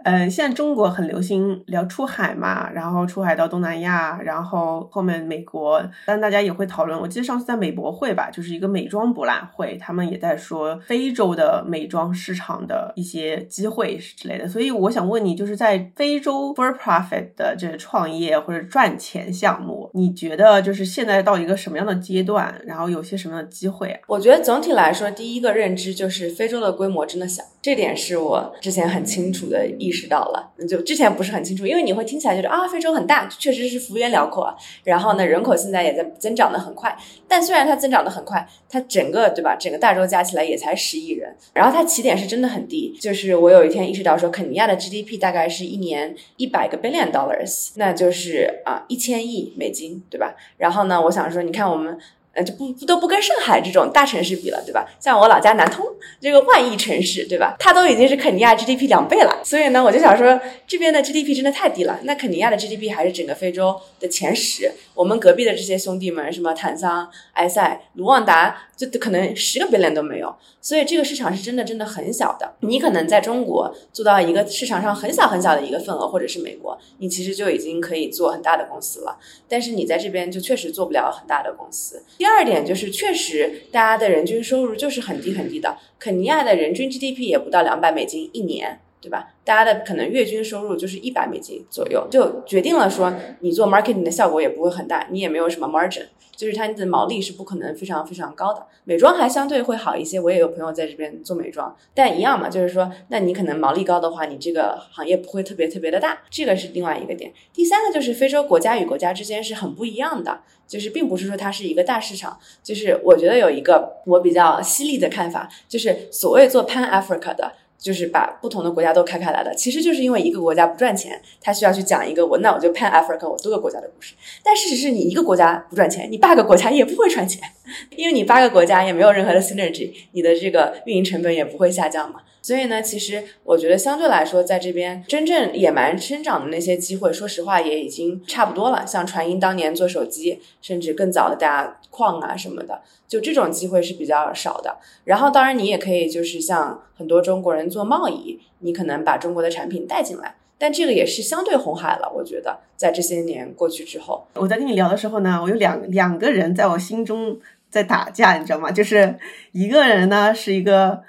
嗯，现在中国很流行聊出海嘛，然后出海到东南亚，然后后面美国，但大家也会讨论。我记得上次在美博会吧，就是一个美妆博览会，他们也在说非洲的美妆市场的一些机会之类的。所以我想问你，就是在非洲 for profit 的这创业或者赚钱项目，你觉得就是现在到一个什么样的阶段，然后有些什么样的机会啊？我觉得总体来说，第一个认知就是非洲的规模真的小，这点是我之前很清楚的一。意识到了，就之前不是很清楚，因为你会听起来觉得啊，非洲很大，确实是幅员辽阔，然后呢，人口现在也在增长的很快。但虽然它增长的很快，它整个对吧，整个大洲加起来也才十亿人，然后它起点是真的很低。就是我有一天意识到说，肯尼亚的 GDP 大概是一年一百个 billion dollars，那就是啊一千亿美金，对吧？然后呢，我想说，你看我们。就不不都不跟上海这种大城市比了，对吧？像我老家南通这个万亿城市，对吧？它都已经是肯尼亚 GDP 两倍了。所以呢，我就想说，这边的 GDP 真的太低了。那肯尼亚的 GDP 还是整个非洲的前十。我们隔壁的这些兄弟们，什么坦桑、埃塞、卢旺达，就可能十个 billion 都没有。所以这个市场是真的真的很小的。你可能在中国做到一个市场上很小很小的一个份额，或者是美国，你其实就已经可以做很大的公司了。但是你在这边就确实做不了很大的公司。第二点就是，确实大家的人均收入就是很低很低的。肯尼亚的人均 GDP 也不到两百美金一年。对吧？大家的可能月均收入就是一百美金左右，就决定了说你做 marketing 的效果也不会很大，你也没有什么 margin，就是它的毛利是不可能非常非常高的。美妆还相对会好一些，我也有朋友在这边做美妆，但一样嘛，就是说，那你可能毛利高的话，你这个行业不会特别特别的大，这个是另外一个点。第三个就是非洲国家与国家之间是很不一样的，就是并不是说它是一个大市场，就是我觉得有一个我比较犀利的看法，就是所谓做 Pan Africa 的。就是把不同的国家都开开来的，其实就是因为一个国家不赚钱，他需要去讲一个我那我就 Pan Africa 我多个国家的故事。但事实是你一个国家不赚钱，你八个国家也不会赚钱，因为你八个国家也没有任何的 synergy，你的这个运营成本也不会下降嘛。所以呢，其实我觉得相对来说，在这边真正野蛮生长的那些机会，说实话也已经差不多了。像传音当年做手机，甚至更早的大家矿啊什么的，就这种机会是比较少的。然后当然你也可以就是像很多中国人做贸易，你可能把中国的产品带进来，但这个也是相对红海了。我觉得在这些年过去之后，我在跟你聊的时候呢，我有两两个人在我心中在打架，你知道吗？就是一个人呢是一个。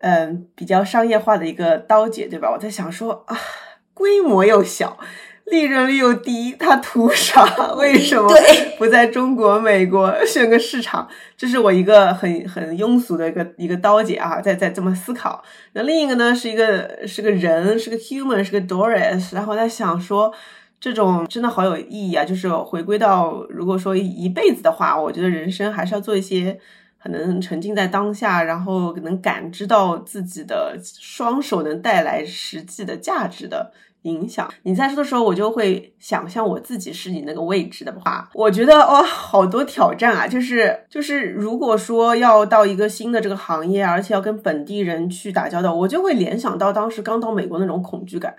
嗯，比较商业化的一个刀姐，对吧？我在想说啊，规模又小，利润率又低，他图啥？为什么不在中国、美国选个市场？这是我一个很很庸俗的一个一个刀姐啊，在在这么思考。那另一个呢，是一个是个人，是个 human，是个 Doris。然后我在想说，这种真的好有意义啊！就是回归到，如果说一辈子的话，我觉得人生还是要做一些。可能沉浸在当下，然后能感知到自己的双手能带来实际的价值的影响。你在说的时候，我就会想象我自己是你那个位置的话，我觉得哇，好多挑战啊！就是就是，如果说要到一个新的这个行业，而且要跟本地人去打交道，我就会联想到当时刚到美国那种恐惧感，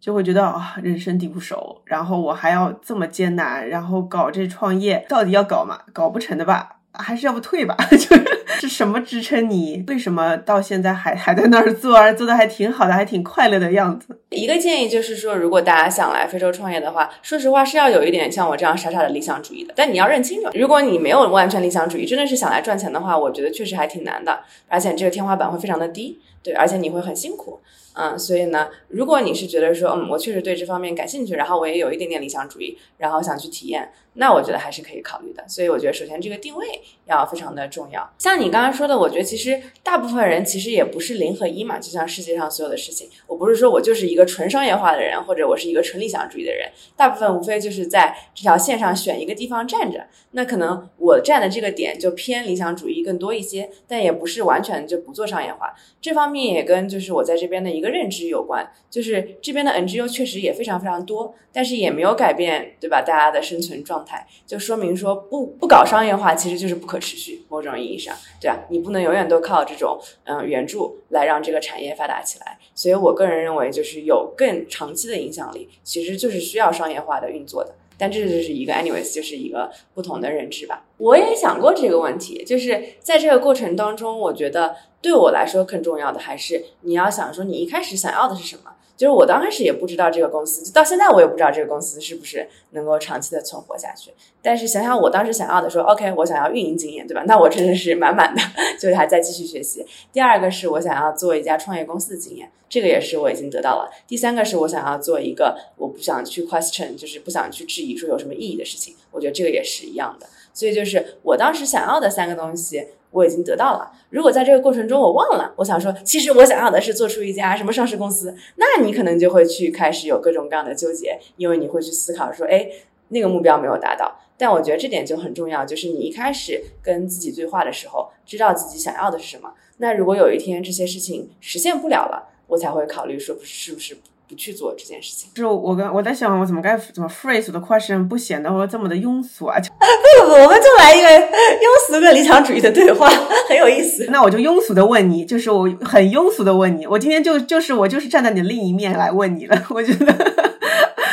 就会觉得啊，人生地不熟，然后我还要这么艰难，然后搞这创业，到底要搞吗？搞不成的吧？还是要不退吧？就是是什么支撑你？为什么到现在还还在那儿做，而做的还挺好的，还挺快乐的样子？一个建议就是说，如果大家想来非洲创业的话，说实话是要有一点像我这样傻傻的理想主义的。但你要认清楚，如果你没有完全理想主义，真的是想来赚钱的话，我觉得确实还挺难的，而且这个天花板会非常的低。对，而且你会很辛苦。嗯，所以呢，如果你是觉得说，嗯，我确实对这方面感兴趣，然后我也有一点点理想主义，然后想去体验，那我觉得还是可以考虑的。所以我觉得，首先这个定位要非常的重要。像你刚刚说的，我觉得其实大部分人其实也不是零和一嘛，就像世界上所有的事情，我不是说我就是一个纯商业化的人，或者我是一个纯理想主义的人，大部分无非就是在这条线上选一个地方站着。那可能我站的这个点就偏理想主义更多一些，但也不是完全就不做商业化。这方面也跟就是我在这边的一个认知有关，就是这边的 NGO 确实也非常非常多，但是也没有改变，对吧？大家的生存状态，就说明说不不搞商业化其实就是不可持续，某种意义上，对吧？你不能永远都靠这种嗯援助来让这个产业发达起来。所以我个人认为，就是有更长期的影响力，其实就是需要商业化的运作的。但这就是一个，anyways，就是一个不同的认知吧。我也想过这个问题，就是在这个过程当中，我觉得对我来说更重要的还是你要想说，你一开始想要的是什么。就是我刚开始也不知道这个公司，就到现在我也不知道这个公司是不是能够长期的存活下去。但是想想我当时想要的，说 OK，我想要运营经验，对吧？那我真的是满满的，就是还在继续学习。第二个是我想要做一家创业公司的经验，这个也是我已经得到了。第三个是我想要做一个我不想去 question，就是不想去质疑说有什么意义的事情。我觉得这个也是一样的。所以就是我当时想要的三个东西。我已经得到了。如果在这个过程中我忘了，我想说，其实我想要的是做出一家什么上市公司，那你可能就会去开始有各种各样的纠结，因为你会去思考说，哎，那个目标没有达到。但我觉得这点就很重要，就是你一开始跟自己对话的时候，知道自己想要的是什么。那如果有一天这些事情实现不了了，我才会考虑说，是不是。不去做这件事情，就是我跟我在想，我怎么该怎么 phrase 我的 question 不显得我这么的庸俗啊？不 不不，我们就来一个庸俗跟理想主义的对话，很有意思。那我就庸俗的问你，就是我很庸俗的问你，我今天就就是我就是站在你的另一面来问你了。我觉得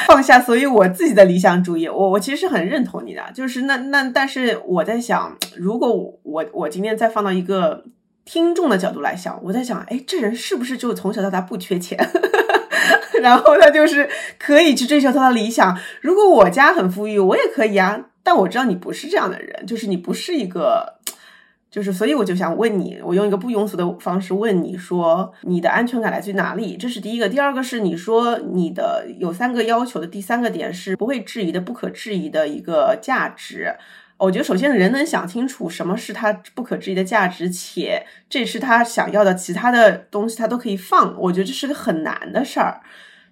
放下所以我自己的理想主义，我我其实是很认同你的。就是那那但是我在想，如果我我今天再放到一个听众的角度来想，我在想，哎，这人是不是就从小到大不缺钱？然后他就是可以去追求他的理想。如果我家很富裕，我也可以啊。但我知道你不是这样的人，就是你不是一个，就是所以我就想问你，我用一个不庸俗的方式问你说，你的安全感来自于哪里？这是第一个。第二个是你说你的有三个要求的第三个点是不会质疑的、不可质疑的一个价值。我觉得首先人能想清楚什么是他不可质疑的价值，且这是他想要的，其他的东西他都可以放。我觉得这是个很难的事儿。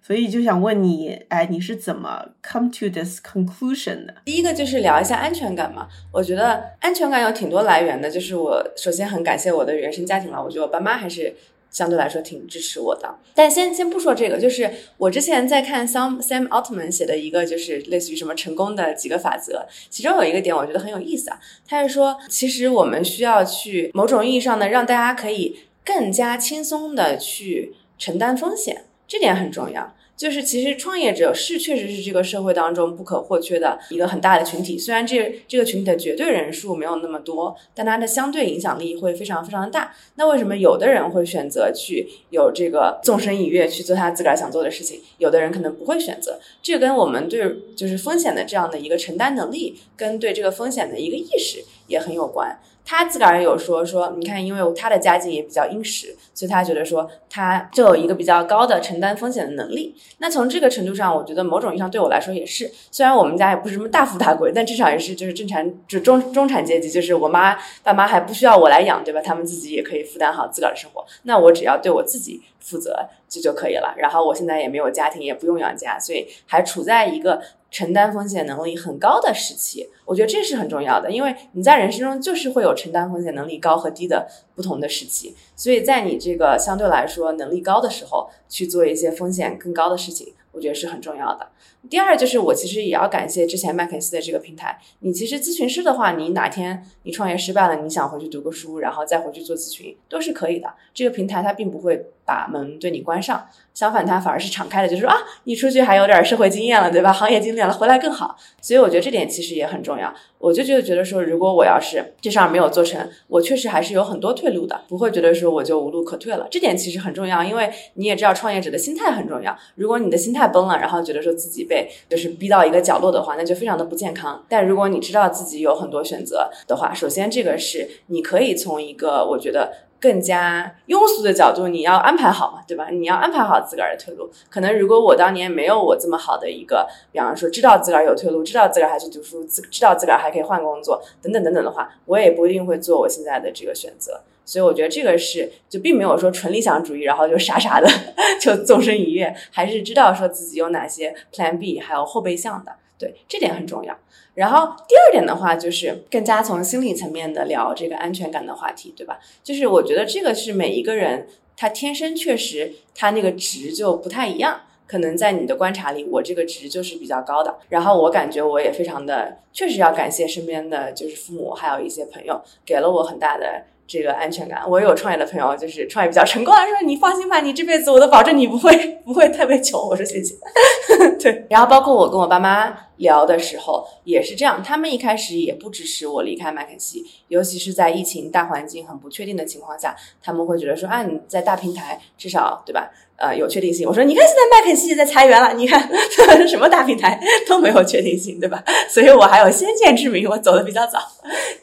所以就想问你，哎，你是怎么 come to this conclusion 的？第一个就是聊一下安全感嘛。我觉得安全感有挺多来源的，就是我首先很感谢我的原生家庭了。我觉得我爸妈还是相对来说挺支持我的。但先先不说这个，就是我之前在看 Sam Sam Altman 写的一个，就是类似于什么成功的几个法则，其中有一个点我觉得很有意思啊。他是说，其实我们需要去某种意义上的让大家可以更加轻松的去承担风险，这点很重要。就是其实创业者是确实是这个社会当中不可或缺的一个很大的群体，虽然这这个群体的绝对人数没有那么多，但它的相对影响力会非常非常的大。那为什么有的人会选择去有这个纵身一跃去做他自个儿想做的事情，有的人可能不会选择？这跟我们对就是风险的这样的一个承担能力，跟对这个风险的一个意识也很有关。他自个儿有说说，你看，因为他的家境也比较殷实，所以他觉得说他就有一个比较高的承担风险的能力。那从这个程度上，我觉得某种意义上对我来说也是。虽然我们家也不是什么大富大贵，但至少也是就是正常就中中产阶级，就是我妈爸妈还不需要我来养，对吧？他们自己也可以负担好自个儿的生活。那我只要对我自己负责这就可以了。然后我现在也没有家庭，也不用养家，所以还处在一个。承担风险能力很高的时期，我觉得这是很重要的，因为你在人生中就是会有承担风险能力高和低的不同的时期，所以在你这个相对来说能力高的时候去做一些风险更高的事情，我觉得是很重要的。第二就是我其实也要感谢之前麦肯锡的这个平台，你其实咨询师的话，你哪天你创业失败了，你想回去读个书，然后再回去做咨询都是可以的，这个平台它并不会。把门对你关上，相反，它反而是敞开的，就是说啊，你出去还有点社会经验了，对吧？行业经验了，回来更好。所以我觉得这点其实也很重要。我就觉得觉得说，如果我要是这事儿没有做成，我确实还是有很多退路的，不会觉得说我就无路可退了。这点其实很重要，因为你也知道，创业者的心态很重要。如果你的心态崩了，然后觉得说自己被就是逼到一个角落的话，那就非常的不健康。但如果你知道自己有很多选择的话，首先这个是你可以从一个我觉得。更加庸俗的角度，你要安排好嘛，对吧？你要安排好自个儿的退路。可能如果我当年没有我这么好的一个，比方说知道自个儿有退路，知道自个儿还去读书，自知道自个儿还可以换工作，等等等等的话，我也不一定会做我现在的这个选择。所以我觉得这个是就并没有说纯理想主义，然后就傻傻的 就纵身一跃，还是知道说自己有哪些 Plan B，还有后备项的。对，这点很重要。然后第二点的话，就是更加从心理层面的聊这个安全感的话题，对吧？就是我觉得这个是每一个人他天生确实他那个值就不太一样，可能在你的观察里，我这个值就是比较高的。然后我感觉我也非常的，确实要感谢身边的就是父母，还有一些朋友，给了我很大的。这个安全感，我有创业的朋友，就是创业比较成功，他说你放心吧，你这辈子我都保证你不会 不会特别穷。我说谢谢。对，然后包括我跟我爸妈聊的时候也是这样，他们一开始也不支持我离开麦肯锡，尤其是在疫情大环境很不确定的情况下，他们会觉得说啊你在大平台至少对吧？呃，有确定性。我说，你看现在麦肯锡也在裁员了，你看 什么大平台都没有确定性，对吧？所以我还有先见之明，我走的比较早。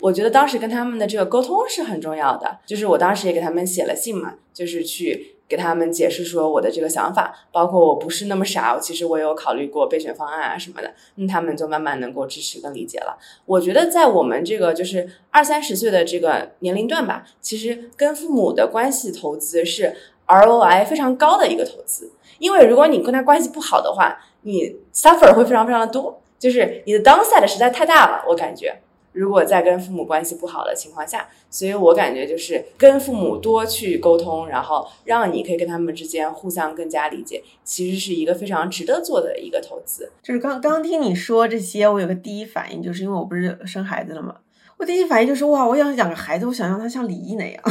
我觉得当时跟他们的这个沟通是很重要的，就是我当时也给他们写了信嘛，就是去给他们解释说我的这个想法，包括我不是那么傻，其实我有考虑过备选方案啊什么的，那他们就慢慢能够支持跟理解了。我觉得在我们这个就是二三十岁的这个年龄段吧，其实跟父母的关系投资是。ROI 非常高的一个投资，因为如果你跟他关系不好的话，你 suffer 会非常非常的多，就是你的 downside 实在太大了。我感觉，如果在跟父母关系不好的情况下，所以我感觉就是跟父母多去沟通，然后让你可以跟他们之间互相更加理解，其实是一个非常值得做的一个投资。就是刚刚听你说这些，我有个第一反应，就是因为我不是生孩子了嘛。我第一反应就是哇，我想养个孩子，我想让他像李毅那样。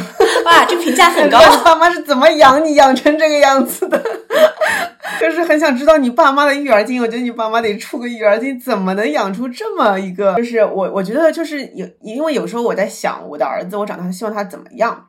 哇，这评价很高。爸妈是怎么养你养成这个样子的？就是很想知道你爸妈的育儿经。我觉得你爸妈得出个育儿经，怎么能养出这么一个？就是我，我觉得就是有，因为有时候我在想我的儿子，我长大希望他怎么样。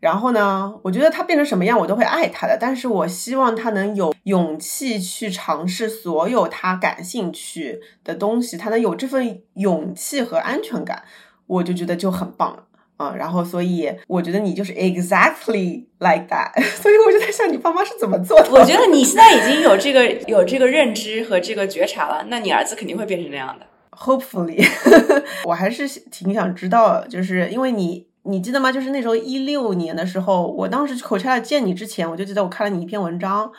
然后呢，我觉得他变成什么样，我都会爱他的。但是我希望他能有勇气去尝试所有他感兴趣的东西，他能有这份勇气和安全感。我就觉得就很棒了啊，然后所以我觉得你就是 exactly like that，所以我就在想你爸妈是怎么做的。我觉得你现在已经有这个有这个认知和这个觉察了，那你儿子肯定会变成那样的。Hopefully，我还是挺想知道，就是因为你你记得吗？就是那时候一六年的时候，我当时口才见你之前，我就记得我看了你一篇文章，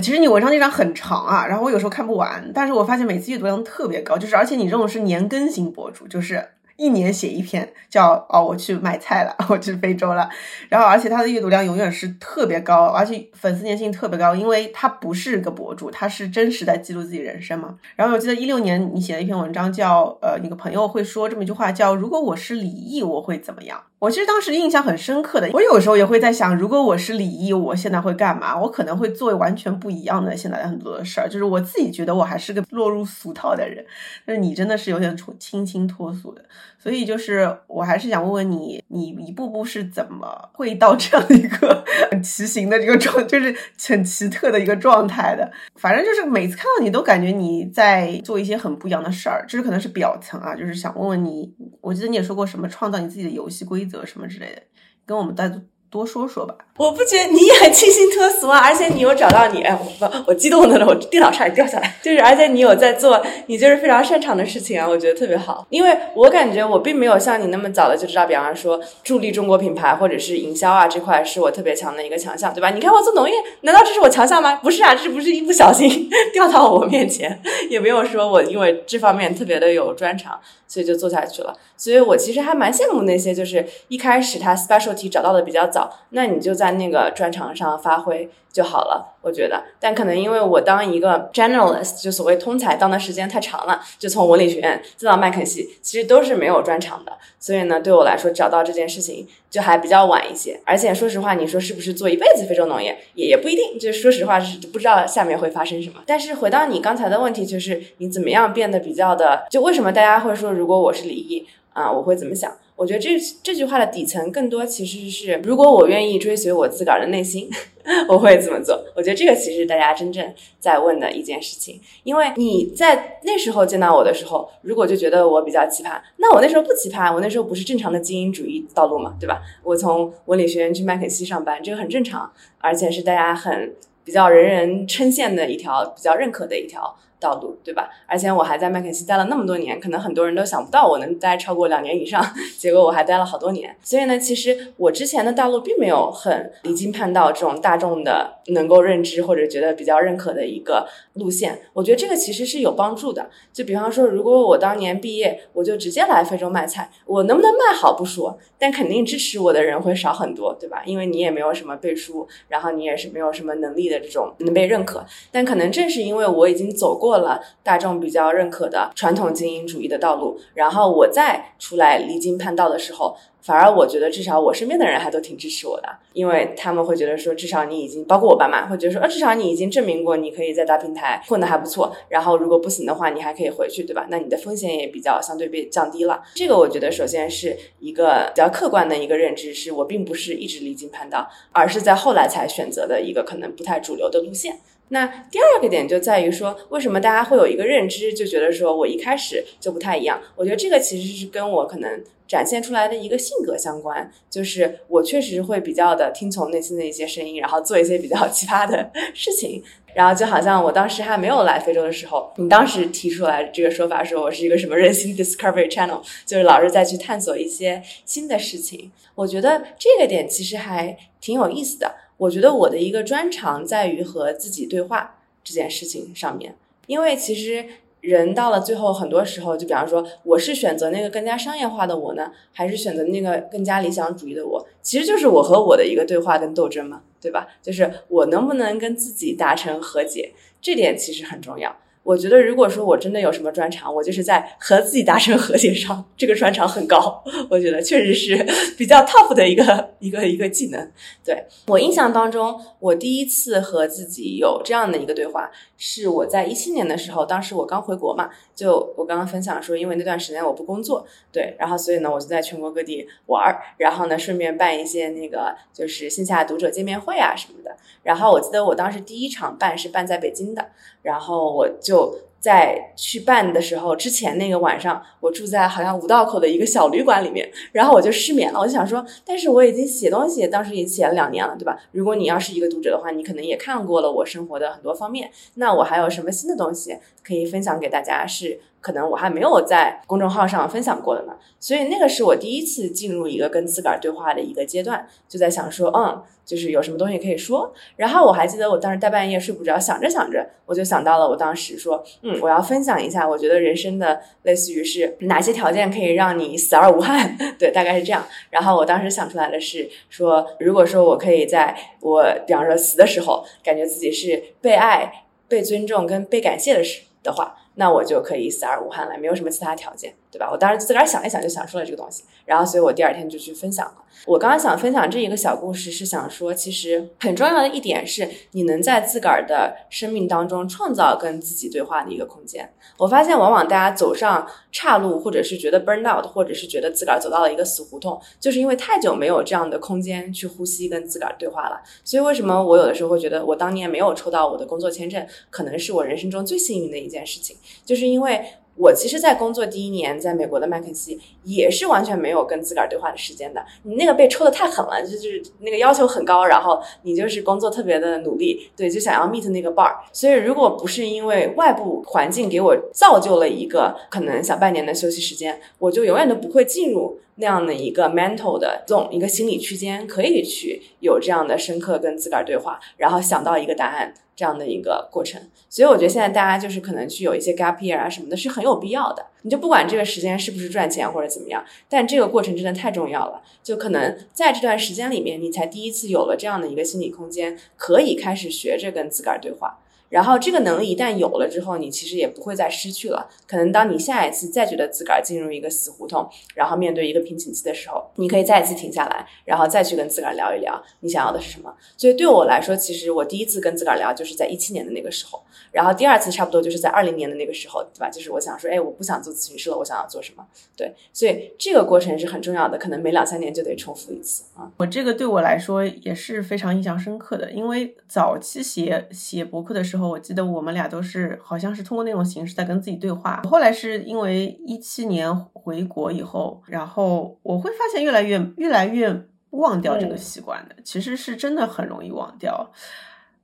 其实你文章那张很长啊，然后我有时候看不完，但是我发现每次阅读量特别高，就是而且你这种是年更新博主，就是。一年写一篇，叫哦我去买菜了，我去非洲了。然后而且他的阅读量永远是特别高，而且粉丝粘性特别高，因为他不是个博主，他是真实在记录自己人生嘛。然后我记得一六年你写了一篇文章，叫呃你个朋友会说这么一句话，叫如果我是李毅，我会怎么样？我其实当时印象很深刻的，我有时候也会在想，如果我是李毅，我现在会干嘛？我可能会做完全不一样的现在很多的事儿，就是我自己觉得我还是个落入俗套的人，但是你真的是有点清新脱俗的，所以就是我还是想问问你，你一步步是怎么会到这样的一个 很奇形的这个状，就是很奇特的一个状态的？反正就是每次看到你都感觉你在做一些很不一样的事儿，这是可能是表层啊，就是想问问你，我记得你也说过什么创造你自己的游戏规。则什么之类的，跟我们在多说说吧。我不觉得你也很清新脱俗啊，而且你有找到你，哎，我不我激动的了，我电脑差点掉下来。就是，而且你有在做你就是非常擅长的事情啊，我觉得特别好。因为我感觉我并没有像你那么早的就知道，比方说助力中国品牌或者是营销啊这块是我特别强的一个强项，对吧？你看我做农业，难道这是我强项吗？不是啊，这不是一不小心 掉到我面前，也没有说我因为这方面特别的有专长，所以就做下去了。所以我其实还蛮羡慕那些就是一开始他 specialty 找到的比较早，那你就在那个专长上发挥就好了，我觉得。但可能因为我当一个 generalist，就所谓通才，当的时间太长了，就从文理学院再到麦肯锡，其实都是没有专长的。所以呢，对我来说找到这件事情就还比较晚一些。而且说实话，你说是不是做一辈子非洲农业也也不一定。就是说实话是不知道下面会发生什么。但是回到你刚才的问题，就是你怎么样变得比较的？就为什么大家会说如果我是李毅啊，我会怎么想？我觉得这这句话的底层更多其实是，如果我愿意追随我自个儿的内心，我会怎么做？我觉得这个其实大家真正在问的一件事情。因为你在那时候见到我的时候，如果就觉得我比较奇葩，那我那时候不奇葩，我那时候不是正常的精英主义道路嘛，对吧？我从文理学院去麦肯锡上班，这个很正常，而且是大家很比较人人称羡的一条比较认可的一条。道路对吧？而且我还在麦肯锡待了那么多年，可能很多人都想不到我能待超过两年以上，结果我还待了好多年。所以呢，其实我之前的道路并没有很离经叛道这种大众的能够认知或者觉得比较认可的一个路线。我觉得这个其实是有帮助的。就比方说，如果我当年毕业，我就直接来非洲卖菜，我能不能卖好不说，但肯定支持我的人会少很多，对吧？因为你也没有什么背书，然后你也是没有什么能力的这种能被认可。但可能正是因为我已经走过。过了大众比较认可的传统精英主义的道路，然后我再出来离经叛道的时候，反而我觉得至少我身边的人还都挺支持我的，因为他们会觉得说，至少你已经，包括我爸妈会觉得说，呃，至少你已经证明过你可以在大平台混得还不错，然后如果不行的话，你还可以回去，对吧？那你的风险也比较相对被降低了。这个我觉得首先是一个比较客观的一个认知，是我并不是一直离经叛道，而是在后来才选择的一个可能不太主流的路线。那第二个点就在于说，为什么大家会有一个认知，就觉得说我一开始就不太一样？我觉得这个其实是跟我可能展现出来的一个性格相关，就是我确实会比较的听从内心的一些声音，然后做一些比较奇葩的事情。然后就好像我当时还没有来非洲的时候，你当时提出来这个说法，说我是一个什么人心 discovery channel，就是老是在去探索一些新的事情。我觉得这个点其实还挺有意思的。我觉得我的一个专长在于和自己对话这件事情上面，因为其实人到了最后，很多时候，就比方说，我是选择那个更加商业化的我呢，还是选择那个更加理想主义的我？其实就是我和我的一个对话跟斗争嘛，对吧？就是我能不能跟自己达成和解，这点其实很重要。我觉得，如果说我真的有什么专长，我就是在和自己达成和解上，这个专长很高。我觉得确实是 比较 top 的一个一个一个技能。对我印象当中，我第一次和自己有这样的一个对话，是我在一七年的时候，当时我刚回国嘛，就我刚刚分享说，因为那段时间我不工作，对，然后所以呢，我就在全国各地玩儿，然后呢，顺便办一些那个就是线下读者见面会啊什么的。然后我记得我当时第一场办是办在北京的，然后我就在去办的时候之前那个晚上，我住在好像五道口的一个小旅馆里面，然后我就失眠了。我就想说，但是我已经写东西，当时也写了两年了，对吧？如果你要是一个读者的话，你可能也看过了我生活的很多方面，那我还有什么新的东西可以分享给大家？是可能我还没有在公众号上分享过的呢。所以那个是我第一次进入一个跟自个儿对话的一个阶段，就在想说，嗯，就是有什么东西可以说。然后我还记得我当时大半夜睡不着，想着想着，我就想到了我当时说，嗯，我要分享一下，我觉得人生的类似于是哪些条件可以让你死而无憾，对，大概是这样。然后我当时想出来的是说，如果说我可以在我比方说死的时候，感觉自己是被爱、被尊重跟被感谢的时的话。那我就可以死而无憾了，没有什么其他条件，对吧？我当时自个儿想一想，就想出了这个东西，然后所以我第二天就去分享了。我刚刚想分享这一个小故事，是想说，其实很重要的一点是，你能在自个儿的生命当中创造跟自己对话的一个空间。我发现，往往大家走上岔路，或者是觉得 burn out，或者是觉得自个儿走到了一个死胡同，就是因为太久没有这样的空间去呼吸跟自个儿对话了。所以，为什么我有的时候会觉得，我当年没有抽到我的工作签证，可能是我人生中最幸运的一件事情。就是因为我其实，在工作第一年，在美国的麦肯锡也是完全没有跟自个儿对话的时间的。你那个被抽的太狠了，就是那个要求很高，然后你就是工作特别的努力，对，就想要 meet 那个 bar。所以，如果不是因为外部环境给我造就了一个可能小半年的休息时间，我就永远都不会进入那样的一个 mental 的这种一个心理区间，可以去有这样的深刻跟自个儿对话，然后想到一个答案。这样的一个过程，所以我觉得现在大家就是可能去有一些 gap year 啊什么的，是很有必要的。你就不管这个时间是不是赚钱或者怎么样，但这个过程真的太重要了。就可能在这段时间里面，你才第一次有了这样的一个心理空间，可以开始学着跟自个儿对话。然后这个能力一旦有了之后，你其实也不会再失去了。可能当你下一次再觉得自个儿进入一个死胡同，然后面对一个瓶颈期的时候，你可以再一次停下来，然后再去跟自个儿聊一聊你想要的是什么。所以对我来说，其实我第一次跟自个儿聊就是在一七年的那个时候，然后第二次差不多就是在二零年的那个时候，对吧？就是我想说，哎，我不想做咨询师了，我想要做什么？对，所以这个过程是很重要的，可能每两三年就得重复一次啊。我这个对我来说也是非常印象深刻的，因为早期写写博客的时候，我记得我们。俩都是好像是通过那种形式在跟自己对话。后来是因为一七年回国以后，然后我会发现越来越越来越忘掉这个习惯的，其实是真的很容易忘掉。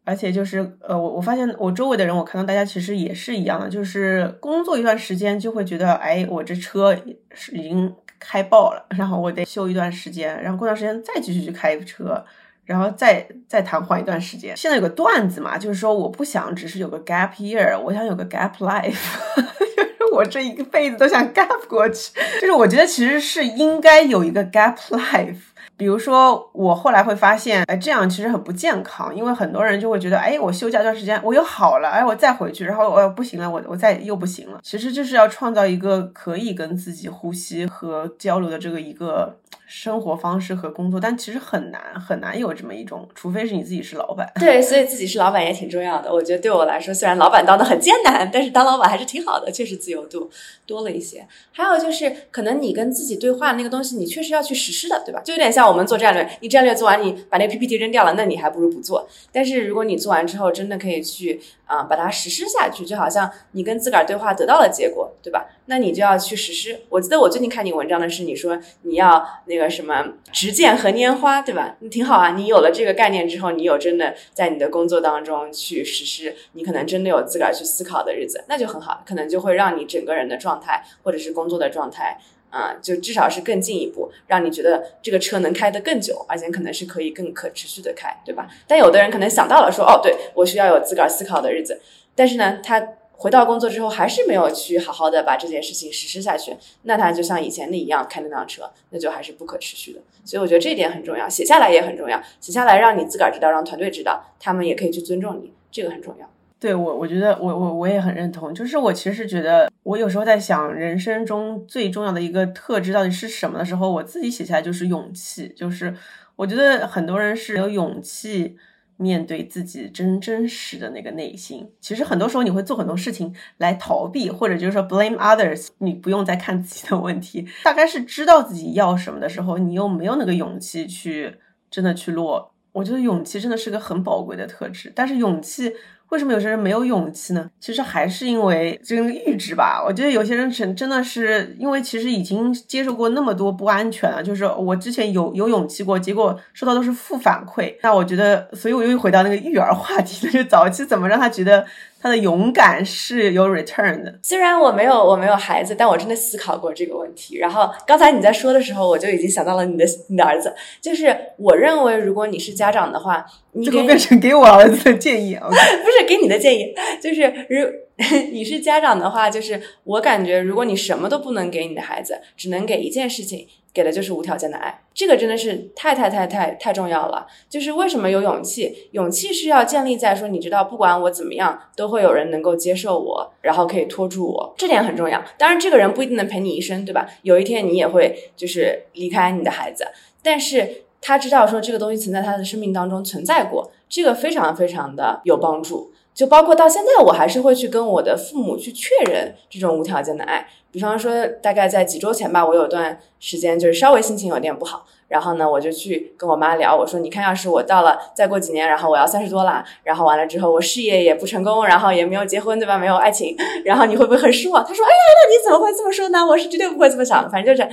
而且就是呃，我我发现我周围的人，我看到大家其实也是一样的，就是工作一段时间就会觉得，哎，我这车是已经开爆了，然后我得休一段时间，然后过段时间再继续去开车。然后再再瘫痪一段时间。现在有个段子嘛，就是说我不想只是有个 gap year，我想有个 gap life，就是我这一辈子都想 gap 过去。就是我觉得其实是应该有一个 gap life。比如说我后来会发现，哎，这样其实很不健康，因为很多人就会觉得，哎，我休假一段时间，我又好了，哎，我再回去，然后我不行了，我我再又不行了。其实就是要创造一个可以跟自己呼吸和交流的这个一个。生活方式和工作，但其实很难很难有这么一种，除非是你自己是老板。对，所以自己是老板也挺重要的。我觉得对我来说，虽然老板当的很艰难，但是当老板还是挺好的，确实自由度多了一些。还有就是，可能你跟自己对话那个东西，你确实要去实施的，对吧？就有点像我们做战略，你战略做完，你把那 PPT 扔掉了，那你还不如不做。但是如果你做完之后，真的可以去啊把它实施下去，就好像你跟自个儿对话得到了结果，对吧？那你就要去实施。我记得我最近看你文章的是，你说你要那个什么执剑和拈花，对吧？你挺好啊。你有了这个概念之后，你有真的在你的工作当中去实施，你可能真的有自个儿去思考的日子，那就很好，可能就会让你整个人的状态或者是工作的状态啊，就至少是更进一步，让你觉得这个车能开得更久，而且可能是可以更可持续的开，对吧？但有的人可能想到了说，哦，对我需要有自个儿思考的日子，但是呢，他。回到工作之后，还是没有去好好的把这件事情实施下去，那他就像以前的一样开那辆车，那就还是不可持续的。所以我觉得这一点很重要，写下来也很重要，写下来让你自个儿知道，让团队知道，他们也可以去尊重你，这个很重要。对我，我觉得我我我也很认同，就是我其实觉得，我有时候在想人生中最重要的一个特质到底是什么的时候，我自己写下来就是勇气，就是我觉得很多人是有勇气。面对自己真真实的那个内心，其实很多时候你会做很多事情来逃避，或者就是说 blame others，你不用再看自己的问题。大概是知道自己要什么的时候，你又没有那个勇气去真的去落。我觉得勇气真的是个很宝贵的特质，但是勇气。为什么有些人没有勇气呢？其实还是因为这个阈值吧。我觉得有些人真真的是因为其实已经接受过那么多不安全了。就是我之前有有勇气过，结果收到都是负反馈。那我觉得，所以我又回到那个育儿话题，就是早期怎么让他觉得。他的勇敢是有 return 的。虽然我没有我没有孩子，但我真的思考过这个问题。然后刚才你在说的时候，我就已经想到了你的你的儿子。就是我认为，如果你是家长的话，你给这个变成给我儿子的建议啊。不是给你的建议，就是如 你是家长的话，就是我感觉，如果你什么都不能给你的孩子，只能给一件事情，给的就是无条件的爱。这个真的是太太太太太重要了。就是为什么有勇气？勇气是要建立在说，你知道，不管我怎么样，都会有人能够接受我，然后可以拖住我，这点很重要。当然，这个人不一定能陪你一生，对吧？有一天你也会就是离开你的孩子，但是他知道说这个东西曾在他的生命当中存在过，这个非常非常的有帮助。就包括到现在，我还是会去跟我的父母去确认这种无条件的爱。比方说，大概在几周前吧，我有段时间就是稍微心情有点不好，然后呢，我就去跟我妈聊，我说：“你看，要是我到了再过几年，然后我要三十多了，然后完了之后我事业也不成功，然后也没有结婚，对吧？没有爱情，然后你会不会很失望？”她说：“哎呀，那你怎么会这么说呢？我是绝对不会这么想的，反正就是。”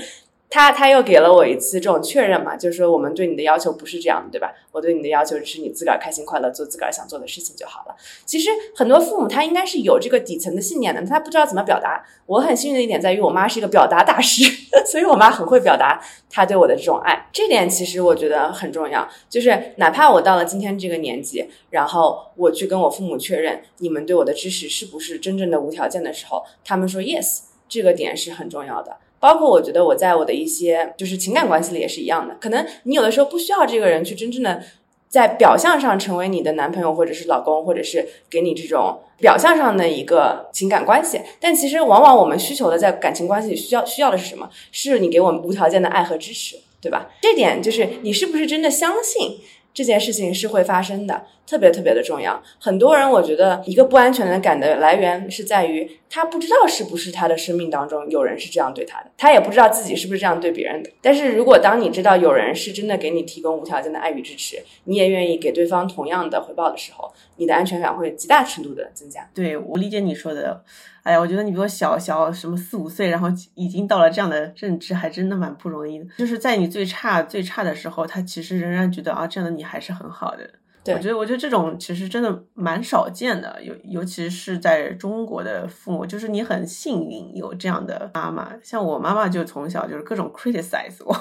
他他又给了我一次这种确认嘛，就是说我们对你的要求不是这样的，对吧？我对你的要求是你自个儿开心快乐，做自个儿想做的事情就好了。其实很多父母他应该是有这个底层的信念的，他不知道怎么表达。我很幸运的一点在于，我妈是一个表达大师，所以我妈很会表达她对我的这种爱。这点其实我觉得很重要，就是哪怕我到了今天这个年纪，然后我去跟我父母确认你们对我的支持是不是真正的无条件的时候，他们说 yes，这个点是很重要的。包括我觉得我在我的一些就是情感关系里也是一样的，可能你有的时候不需要这个人去真正的在表象上成为你的男朋友或者是老公，或者是给你这种表象上的一个情感关系，但其实往往我们需求的在感情关系里需要需要的是什么？是你给我们无条件的爱和支持，对吧？这点就是你是不是真的相信？这件事情是会发生的，特别特别的重要。很多人我觉得一个不安全感的来源是在于他不知道是不是他的生命当中有人是这样对他的，他也不知道自己是不是这样对别人的。但是如果当你知道有人是真的给你提供无条件的爱与支持，你也愿意给对方同样的回报的时候，你的安全感会极大程度的增加。对我理解你说的，哎呀，我觉得你比我小小什么四五岁，然后已经到了这样的认知，还真的蛮不容易的。就是在你最差最差的时候，他其实仍然觉得啊，这样的你还是很好的。对我觉得，我觉得这种其实真的蛮少见的，尤尤其是在中国的父母，就是你很幸运有这样的妈妈。像我妈妈就从小就是各种 criticize 我，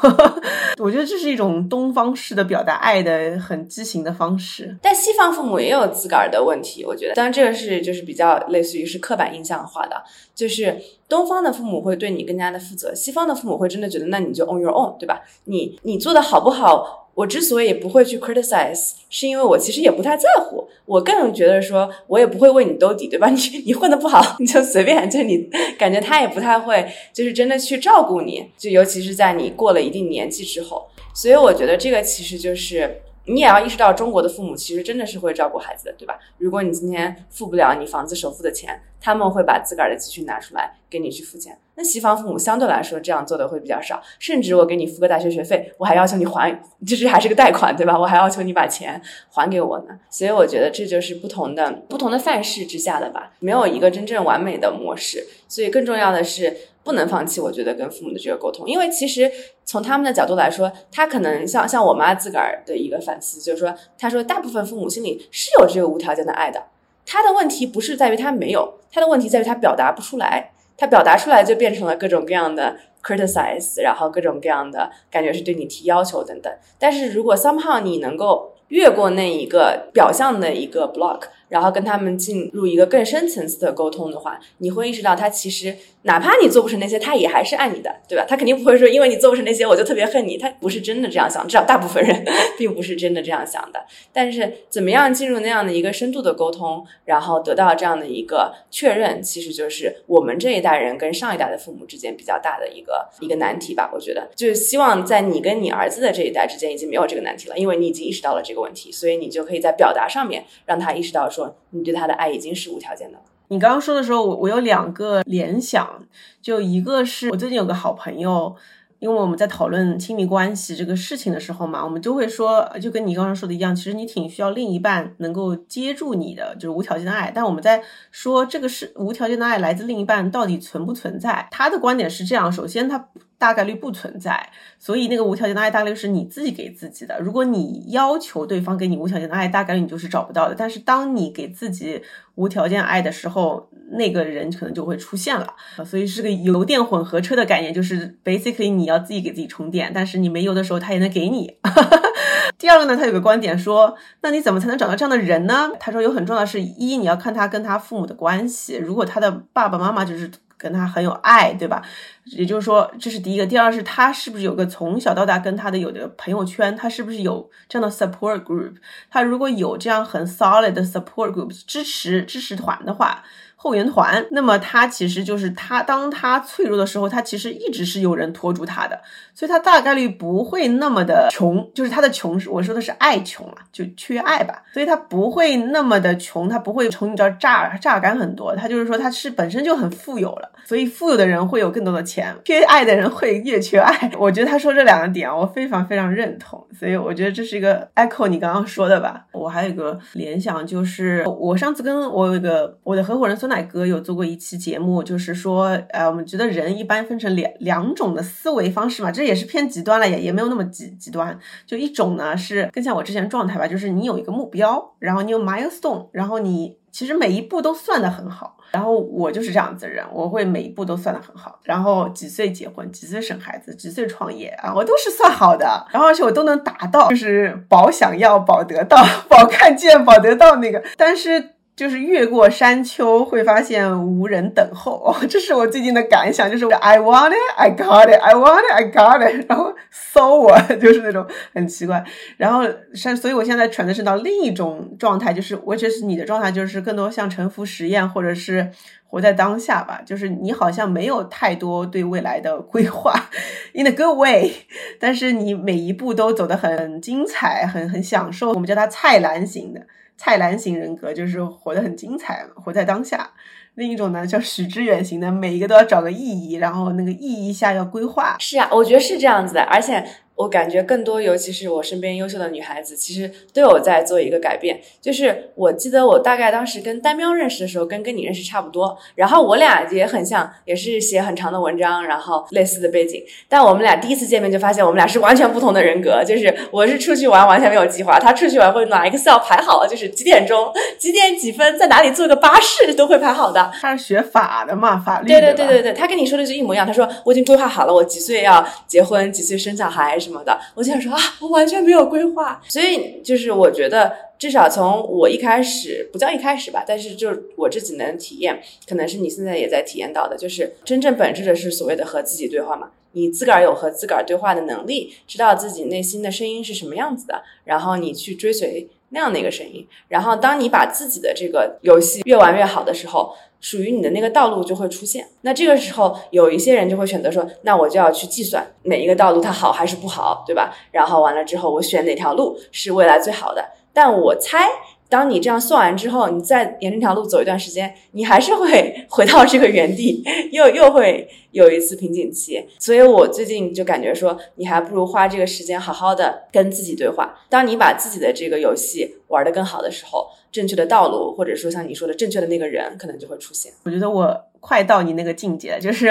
我觉得这是一种东方式的表达爱的很畸形的方式。但西方父母也有自个儿的问题，我觉得，当然这个是就是比较类似于是刻板印象化的，就是东方的父母会对你更加的负责，西方的父母会真的觉得那你就 on your own，对吧？你你做的好不好？我之所以不会去 criticize，是因为我其实也不太在乎，我更觉得说，我也不会为你兜底，对吧？你你混的不好，你就随便，就你感觉他也不太会，就是真的去照顾你，就尤其是在你过了一定年纪之后，所以我觉得这个其实就是。你也要意识到，中国的父母其实真的是会照顾孩子的，对吧？如果你今天付不了你房子首付的钱，他们会把自个儿的积蓄拿出来给你去付钱。那西方父母相对来说这样做的会比较少，甚至我给你付个大学学费，我还要求你还，就是还是个贷款，对吧？我还要求你把钱还给我呢。所以我觉得这就是不同的不同的范式之下的吧，没有一个真正完美的模式。所以更重要的是。不能放弃，我觉得跟父母的这个沟通，因为其实从他们的角度来说，他可能像像我妈自个儿的一个反思，就是说，她说大部分父母心里是有这个无条件的爱的，他的问题不是在于他没有，他的问题在于他表达不出来，他表达出来就变成了各种各样的 criticize，然后各种各样的感觉是对你提要求等等。但是如果 somehow 你能够越过那一个表象的一个 block，然后跟他们进入一个更深层次的沟通的话，你会意识到他其实哪怕你做不成那些，他也还是爱你的，对吧？他肯定不会说因为你做不成那些我就特别恨你，他不是真的这样想，至少大部分人并不是真的这样想的。但是怎么样进入那样的一个深度的沟通，然后得到这样的一个确认，其实就是我们这一代人跟上一代的父母之间比较大的一个一个难题吧。我觉得就是希望在你跟你儿子的这一代之间已经没有这个难题了，因为你已经意识到了这个问题，所以你就可以在表达上面让他意识到说。你对他的爱已经是无条件的了。你刚刚说的时候，我我有两个联想，就一个是我最近有个好朋友，因为我们在讨论亲密关系这个事情的时候嘛，我们就会说，就跟你刚刚说的一样，其实你挺需要另一半能够接住你的，就是无条件的爱。但我们在说这个是无条件的爱来自另一半到底存不存在？他的观点是这样：首先他。大概率不存在，所以那个无条件的爱大概率是你自己给自己的。如果你要求对方给你无条件的爱，大概率你就是找不到的。但是当你给自己无条件爱的时候，那个人可能就会出现了。所以是个油电混合车的概念，就是 basically 你要自己给自己充电，但是你没油的时候，他也能给你。第二个呢，他有个观点说，那你怎么才能找到这样的人呢？他说有很重要的是一，你要看他跟他父母的关系，如果他的爸爸妈妈就是跟他很有爱，对吧？也就是说，这是第一个。第二是他是不是有个从小到大跟他的有的朋友圈，他是不是有这样的 support group？他如果有这样很 solid 的 support group 支持支持团的话。后援团，那么他其实就是他，当他脆弱的时候，他其实一直是有人拖住他的，所以他大概率不会那么的穷，就是他的穷是我说的是爱穷啊，就缺爱吧，所以他不会那么的穷，他不会从你这儿榨榨干很多，他就是说他是本身就很富有了，所以富有的人会有更多的钱，缺爱的人会越缺爱。我觉得他说这两个点，我非常非常认同，所以我觉得这是一个 echo 你刚刚说的吧。我还有一个联想，就是我上次跟我有一个我的合伙人孙。奶哥有做过一期节目，就是说，呃，我们觉得人一般分成两两种的思维方式嘛，这也是偏极端了，也也没有那么极极端。就一种呢是更像我之前状态吧，就是你有一个目标，然后你有 milestone，然后你其实每一步都算得很好。然后我就是这样子的人，我会每一步都算得很好。然后几岁结婚，几岁生孩子，几岁创业啊，我都是算好的。然后而且我都能达到，就是保想要，保得到，保看见，保得到那个。但是。就是越过山丘，会发现无人等候。哦，这是我最近的感想，就是 I want it, I got it, I want it, I got it。然后搜我，就是那种很奇怪。然后山，所以我现在传的是到另一种状态，就是我觉得是你的状态，就是更多像沉浮实验，或者是活在当下吧。就是你好像没有太多对未来的规划，in a good way。但是你每一步都走得很精彩，很很享受。我们叫它菜篮型的。蔡澜型人格就是活得很精彩，活在当下。另一种呢叫许知远型的，每一个都要找个意义，然后那个意义下要规划。是啊，我觉得是这样子的，而且。我感觉更多，尤其是我身边优秀的女孩子，其实都有在做一个改变。就是我记得我大概当时跟丹喵认识的时候，跟跟你认识差不多。然后我俩也很像，也是写很长的文章，然后类似的背景。但我们俩第一次见面就发现，我们俩是完全不同的人格。就是我是出去玩完全没有计划，他出去玩会拿 Excel 排好，就是几点钟、几点几分在哪里坐个巴士都会排好的。他是学法的嘛，法律对对对对对，他跟你说的是一模一样。他说我已经规划好了，我几岁要结婚，几岁生小孩。什么什么的，我就想说啊，我完全没有规划，所以就是我觉得，至少从我一开始不叫一开始吧，但是就我这几年体验，可能是你现在也在体验到的，就是真正本质的是所谓的和自己对话嘛。你自个儿有和自个儿对话的能力，知道自己内心的声音是什么样子的，然后你去追随那样的一个声音，然后当你把自己的这个游戏越玩越好的时候。属于你的那个道路就会出现，那这个时候有一些人就会选择说，那我就要去计算每一个道路它好还是不好，对吧？然后完了之后，我选哪条路是未来最好的。但我猜，当你这样算完之后，你再沿这条路走一段时间，你还是会回到这个原地，又又会有一次瓶颈期。所以我最近就感觉说，你还不如花这个时间好好的跟自己对话。当你把自己的这个游戏玩得更好的时候。正确的道路，或者说像你说的正确的那个人，可能就会出现。我觉得我快到你那个境界，就是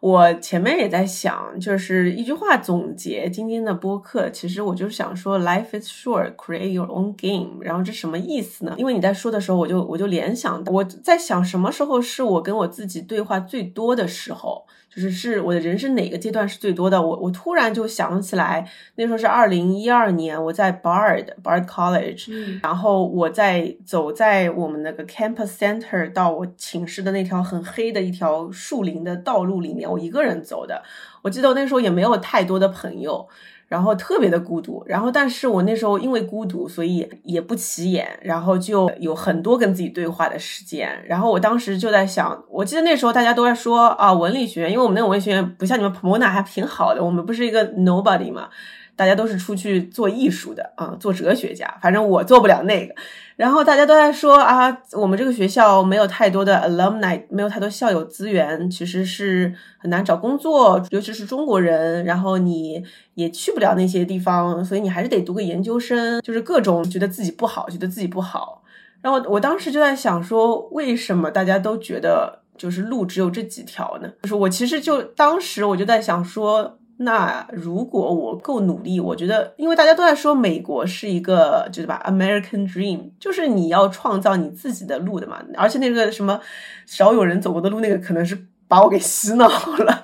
我前面也在想，就是一句话总结今天的播客。其实我就是想说，Life is short, create your own game。然后这什么意思呢？因为你在说的时候，我就我就联想到，我在想什么时候是我跟我自己对话最多的时候。就是是我的人生哪个阶段是最多的？我我突然就想起来，那时候是二零一二年，我在 Bard Bard College，然后我在走在我们那个 campus center 到我寝室的那条很黑的一条树林的道路里面，我一个人走的。我记得我那时候也没有太多的朋友。然后特别的孤独，然后但是我那时候因为孤独，所以也不起眼，然后就有很多跟自己对话的时间。然后我当时就在想，我记得那时候大家都在说啊，文理学院，因为我们那个文理学院不像你们 Pomona 还挺好的，我们不是一个 nobody 嘛。大家都是出去做艺术的啊，做哲学家。反正我做不了那个。然后大家都在说啊，我们这个学校没有太多的 alumni，没有太多校友资源，其实是很难找工作，尤其是中国人。然后你也去不了那些地方，所以你还是得读个研究生。就是各种觉得自己不好，觉得自己不好。然后我当时就在想说，为什么大家都觉得？就是路只有这几条呢？就是我其实就当时我就在想说。那如果我够努力，我觉得，因为大家都在说美国是一个，就是吧，American Dream，就是你要创造你自己的路的嘛。而且那个什么少有人走过的路，那个可能是把我给洗脑了。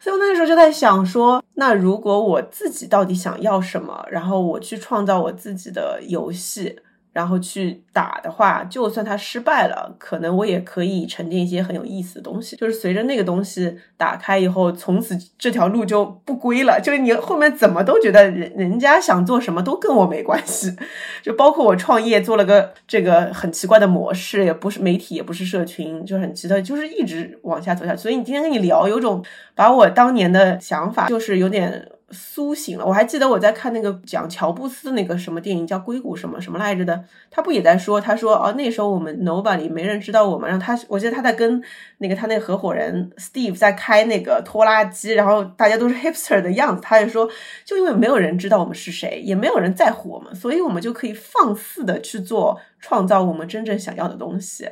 所以我那个时候就在想说，那如果我自己到底想要什么，然后我去创造我自己的游戏。然后去打的话，就算他失败了，可能我也可以沉淀一些很有意思的东西。就是随着那个东西打开以后，从此这条路就不归了。就是你后面怎么都觉得人人家想做什么都跟我没关系。就包括我创业做了个这个很奇怪的模式，也不是媒体，也不是社群，就很奇特，就是一直往下走下去。所以你今天跟你聊，有种把我当年的想法，就是有点。苏醒了，我还记得我在看那个讲乔布斯那个什么电影，叫《硅谷什么什么来着》的，他不也在说，他说哦，那时候我们 nobody 没人知道我们，然后他，我记得他在跟那个他那个合伙人 Steve 在开那个拖拉机，然后大家都是 hipster 的样子，他就说，就因为没有人知道我们是谁，也没有人在乎我们，所以我们就可以放肆的去做，创造我们真正想要的东西。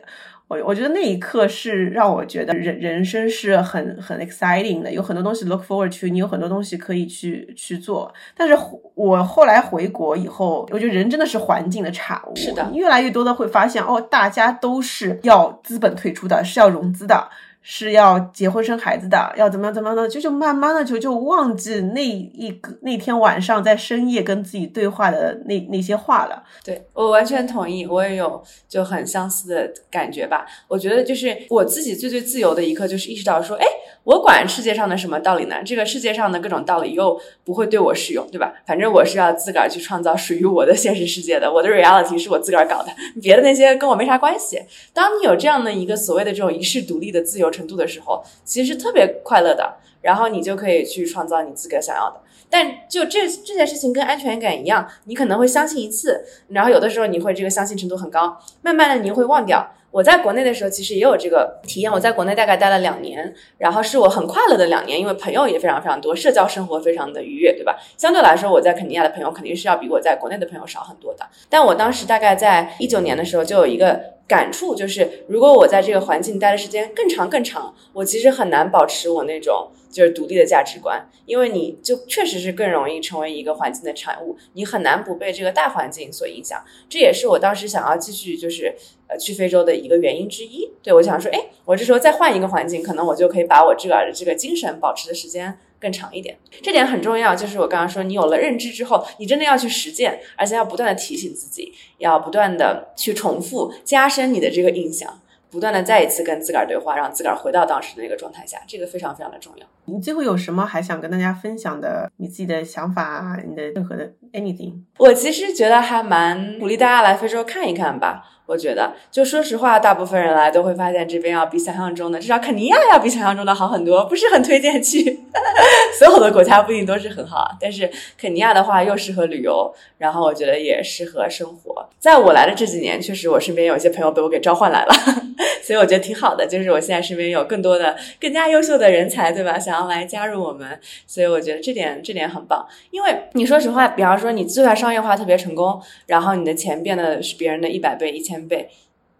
我我觉得那一刻是让我觉得人人生是很很 exciting 的，有很多东西 look forward to，你有很多东西可以去去做。但是我后来回国以后，我觉得人真的是环境的产物，是的，越来越多的会发现，哦，大家都是要资本退出的，是要融资的。是要结婚生孩子的，要怎么样怎么样的，就就慢慢的就就忘记那一个那天晚上在深夜跟自己对话的那那些话了。对我完全同意，我也有就很相似的感觉吧。我觉得就是我自己最最自由的一刻，就是意识到说，哎，我管世界上的什么道理呢？这个世界上的各种道理又不会对我适用，对吧？反正我是要自个儿去创造属于我的现实世界的，我的 reality 是我自个儿搞的，别的那些跟我没啥关系。当你有这样的一个所谓的这种一世独立的自由。程度的时候，其实是特别快乐的，然后你就可以去创造你自个儿想要的。但就这这件事情跟安全感一样，你可能会相信一次，然后有的时候你会这个相信程度很高，慢慢的你会忘掉。我在国内的时候，其实也有这个体验。我在国内大概待了两年，然后是我很快乐的两年，因为朋友也非常非常多，社交生活非常的愉悦，对吧？相对来说，我在肯尼亚的朋友肯定是要比我在国内的朋友少很多的。但我当时大概在一九年的时候，就有一个感触，就是如果我在这个环境待的时间更长更长，我其实很难保持我那种。就是独立的价值观，因为你就确实是更容易成为一个环境的产物，你很难不被这个大环境所影响。这也是我当时想要继续就是呃去非洲的一个原因之一。对我想说，哎，我这时候再换一个环境，可能我就可以把我这个的这个精神保持的时间更长一点。这点很重要，就是我刚刚说，你有了认知之后，你真的要去实践，而且要不断的提醒自己，要不断的去重复，加深你的这个印象。不断的再一次跟自个儿对话，让自个儿回到当时的那个状态下，这个非常非常的重要。你最后有什么还想跟大家分享的？你自己的想法，你的任何的 anything？我其实觉得还蛮鼓励大家来非洲看一看吧。我觉得，就说实话，大部分人来都会发现这边要比想象中的，至少肯尼亚要比想象中的好很多，不是很推荐去。所有的国家不一定都是很好，但是肯尼亚的话又适合旅游，然后我觉得也适合生活。在我来的这几年，确实我身边有一些朋友被我给召唤来了，所以我觉得挺好的。就是我现在身边有更多的更加优秀的人才，对吧？想要来加入我们，所以我觉得这点这点很棒。因为你说实话，比方说你就算商业化特别成功，然后你的钱变得是别人的一百倍、一千。倍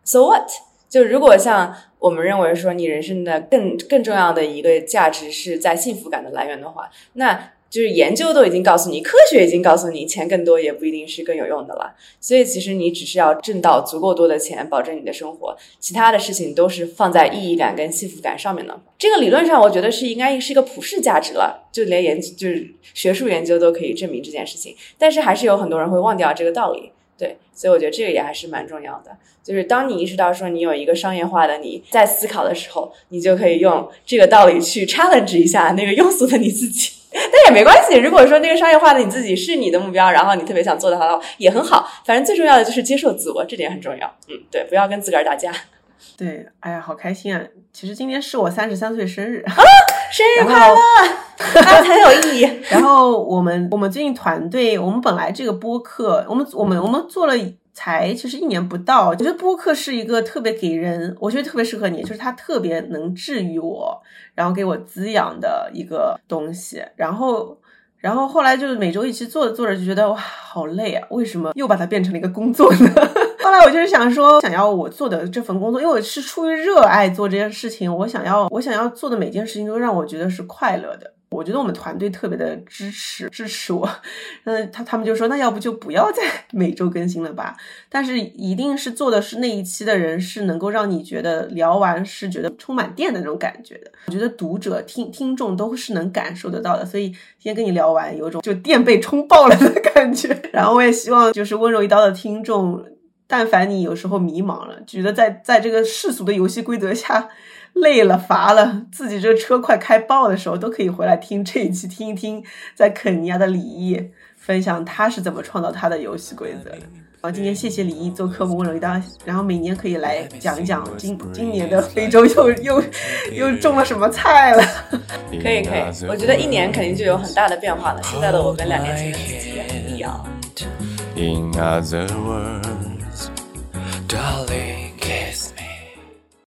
，so what？就如果像我们认为说你人生的更更重要的一个价值是在幸福感的来源的话，那就是研究都已经告诉你，科学已经告诉你，钱更多也不一定是更有用的了。所以其实你只是要挣到足够多的钱，保证你的生活，其他的事情都是放在意义感跟幸福感上面的。这个理论上我觉得是应该是一个普世价值了，就连研就是学术研究都可以证明这件事情。但是还是有很多人会忘掉这个道理。对，所以我觉得这个也还是蛮重要的。就是当你意识到说你有一个商业化的你在思考的时候，你就可以用这个道理去 challenge 一下那个庸俗的你自己。但也没关系，如果说那个商业化的你自己是你的目标，然后你特别想做的话，也很好。反正最重要的就是接受自我，这点很重要。嗯，对，不要跟自个儿打架。对，哎呀，好开心啊！其实今天是我三十三岁生日啊，生日快乐，很有意义。然后我们我们最近团队，我们本来这个播客，我们我们我们做了才其实一年不到。我觉得播客是一个特别给人，我觉得特别适合你，就是它特别能治愈我，然后给我滋养的一个东西。然后然后后来就是每周一期做着做着就觉得哇，好累啊！为什么又把它变成了一个工作呢？后来我就是想说，想要我做的这份工作，因为我是出于热爱做这件事情，我想要我想要做的每件事情都让我觉得是快乐的。我觉得我们团队特别的支持支持我，嗯，他他们就说那要不就不要再每周更新了吧。但是一定是做的是那一期的人是能够让你觉得聊完是觉得充满电的那种感觉的。我觉得读者听听众都是能感受得到的，所以今天跟你聊完有种就电被充爆了的感觉。然后我也希望就是温柔一刀的听众，但凡你有时候迷茫了，觉得在在这个世俗的游戏规则下。累了乏了，自己这车快开爆的时候，都可以回来听这一期，听一听在肯尼亚的李毅分享他是怎么创造他的游戏规则的。好，今天谢谢李毅做客温柔一刀，然后每年可以来讲一讲今今年的非洲又又又种了什么菜了。可以可以，我觉得一年肯定就有很大的变化了。现在的我跟两年前的自己也很一样。In other words, darling, kiss.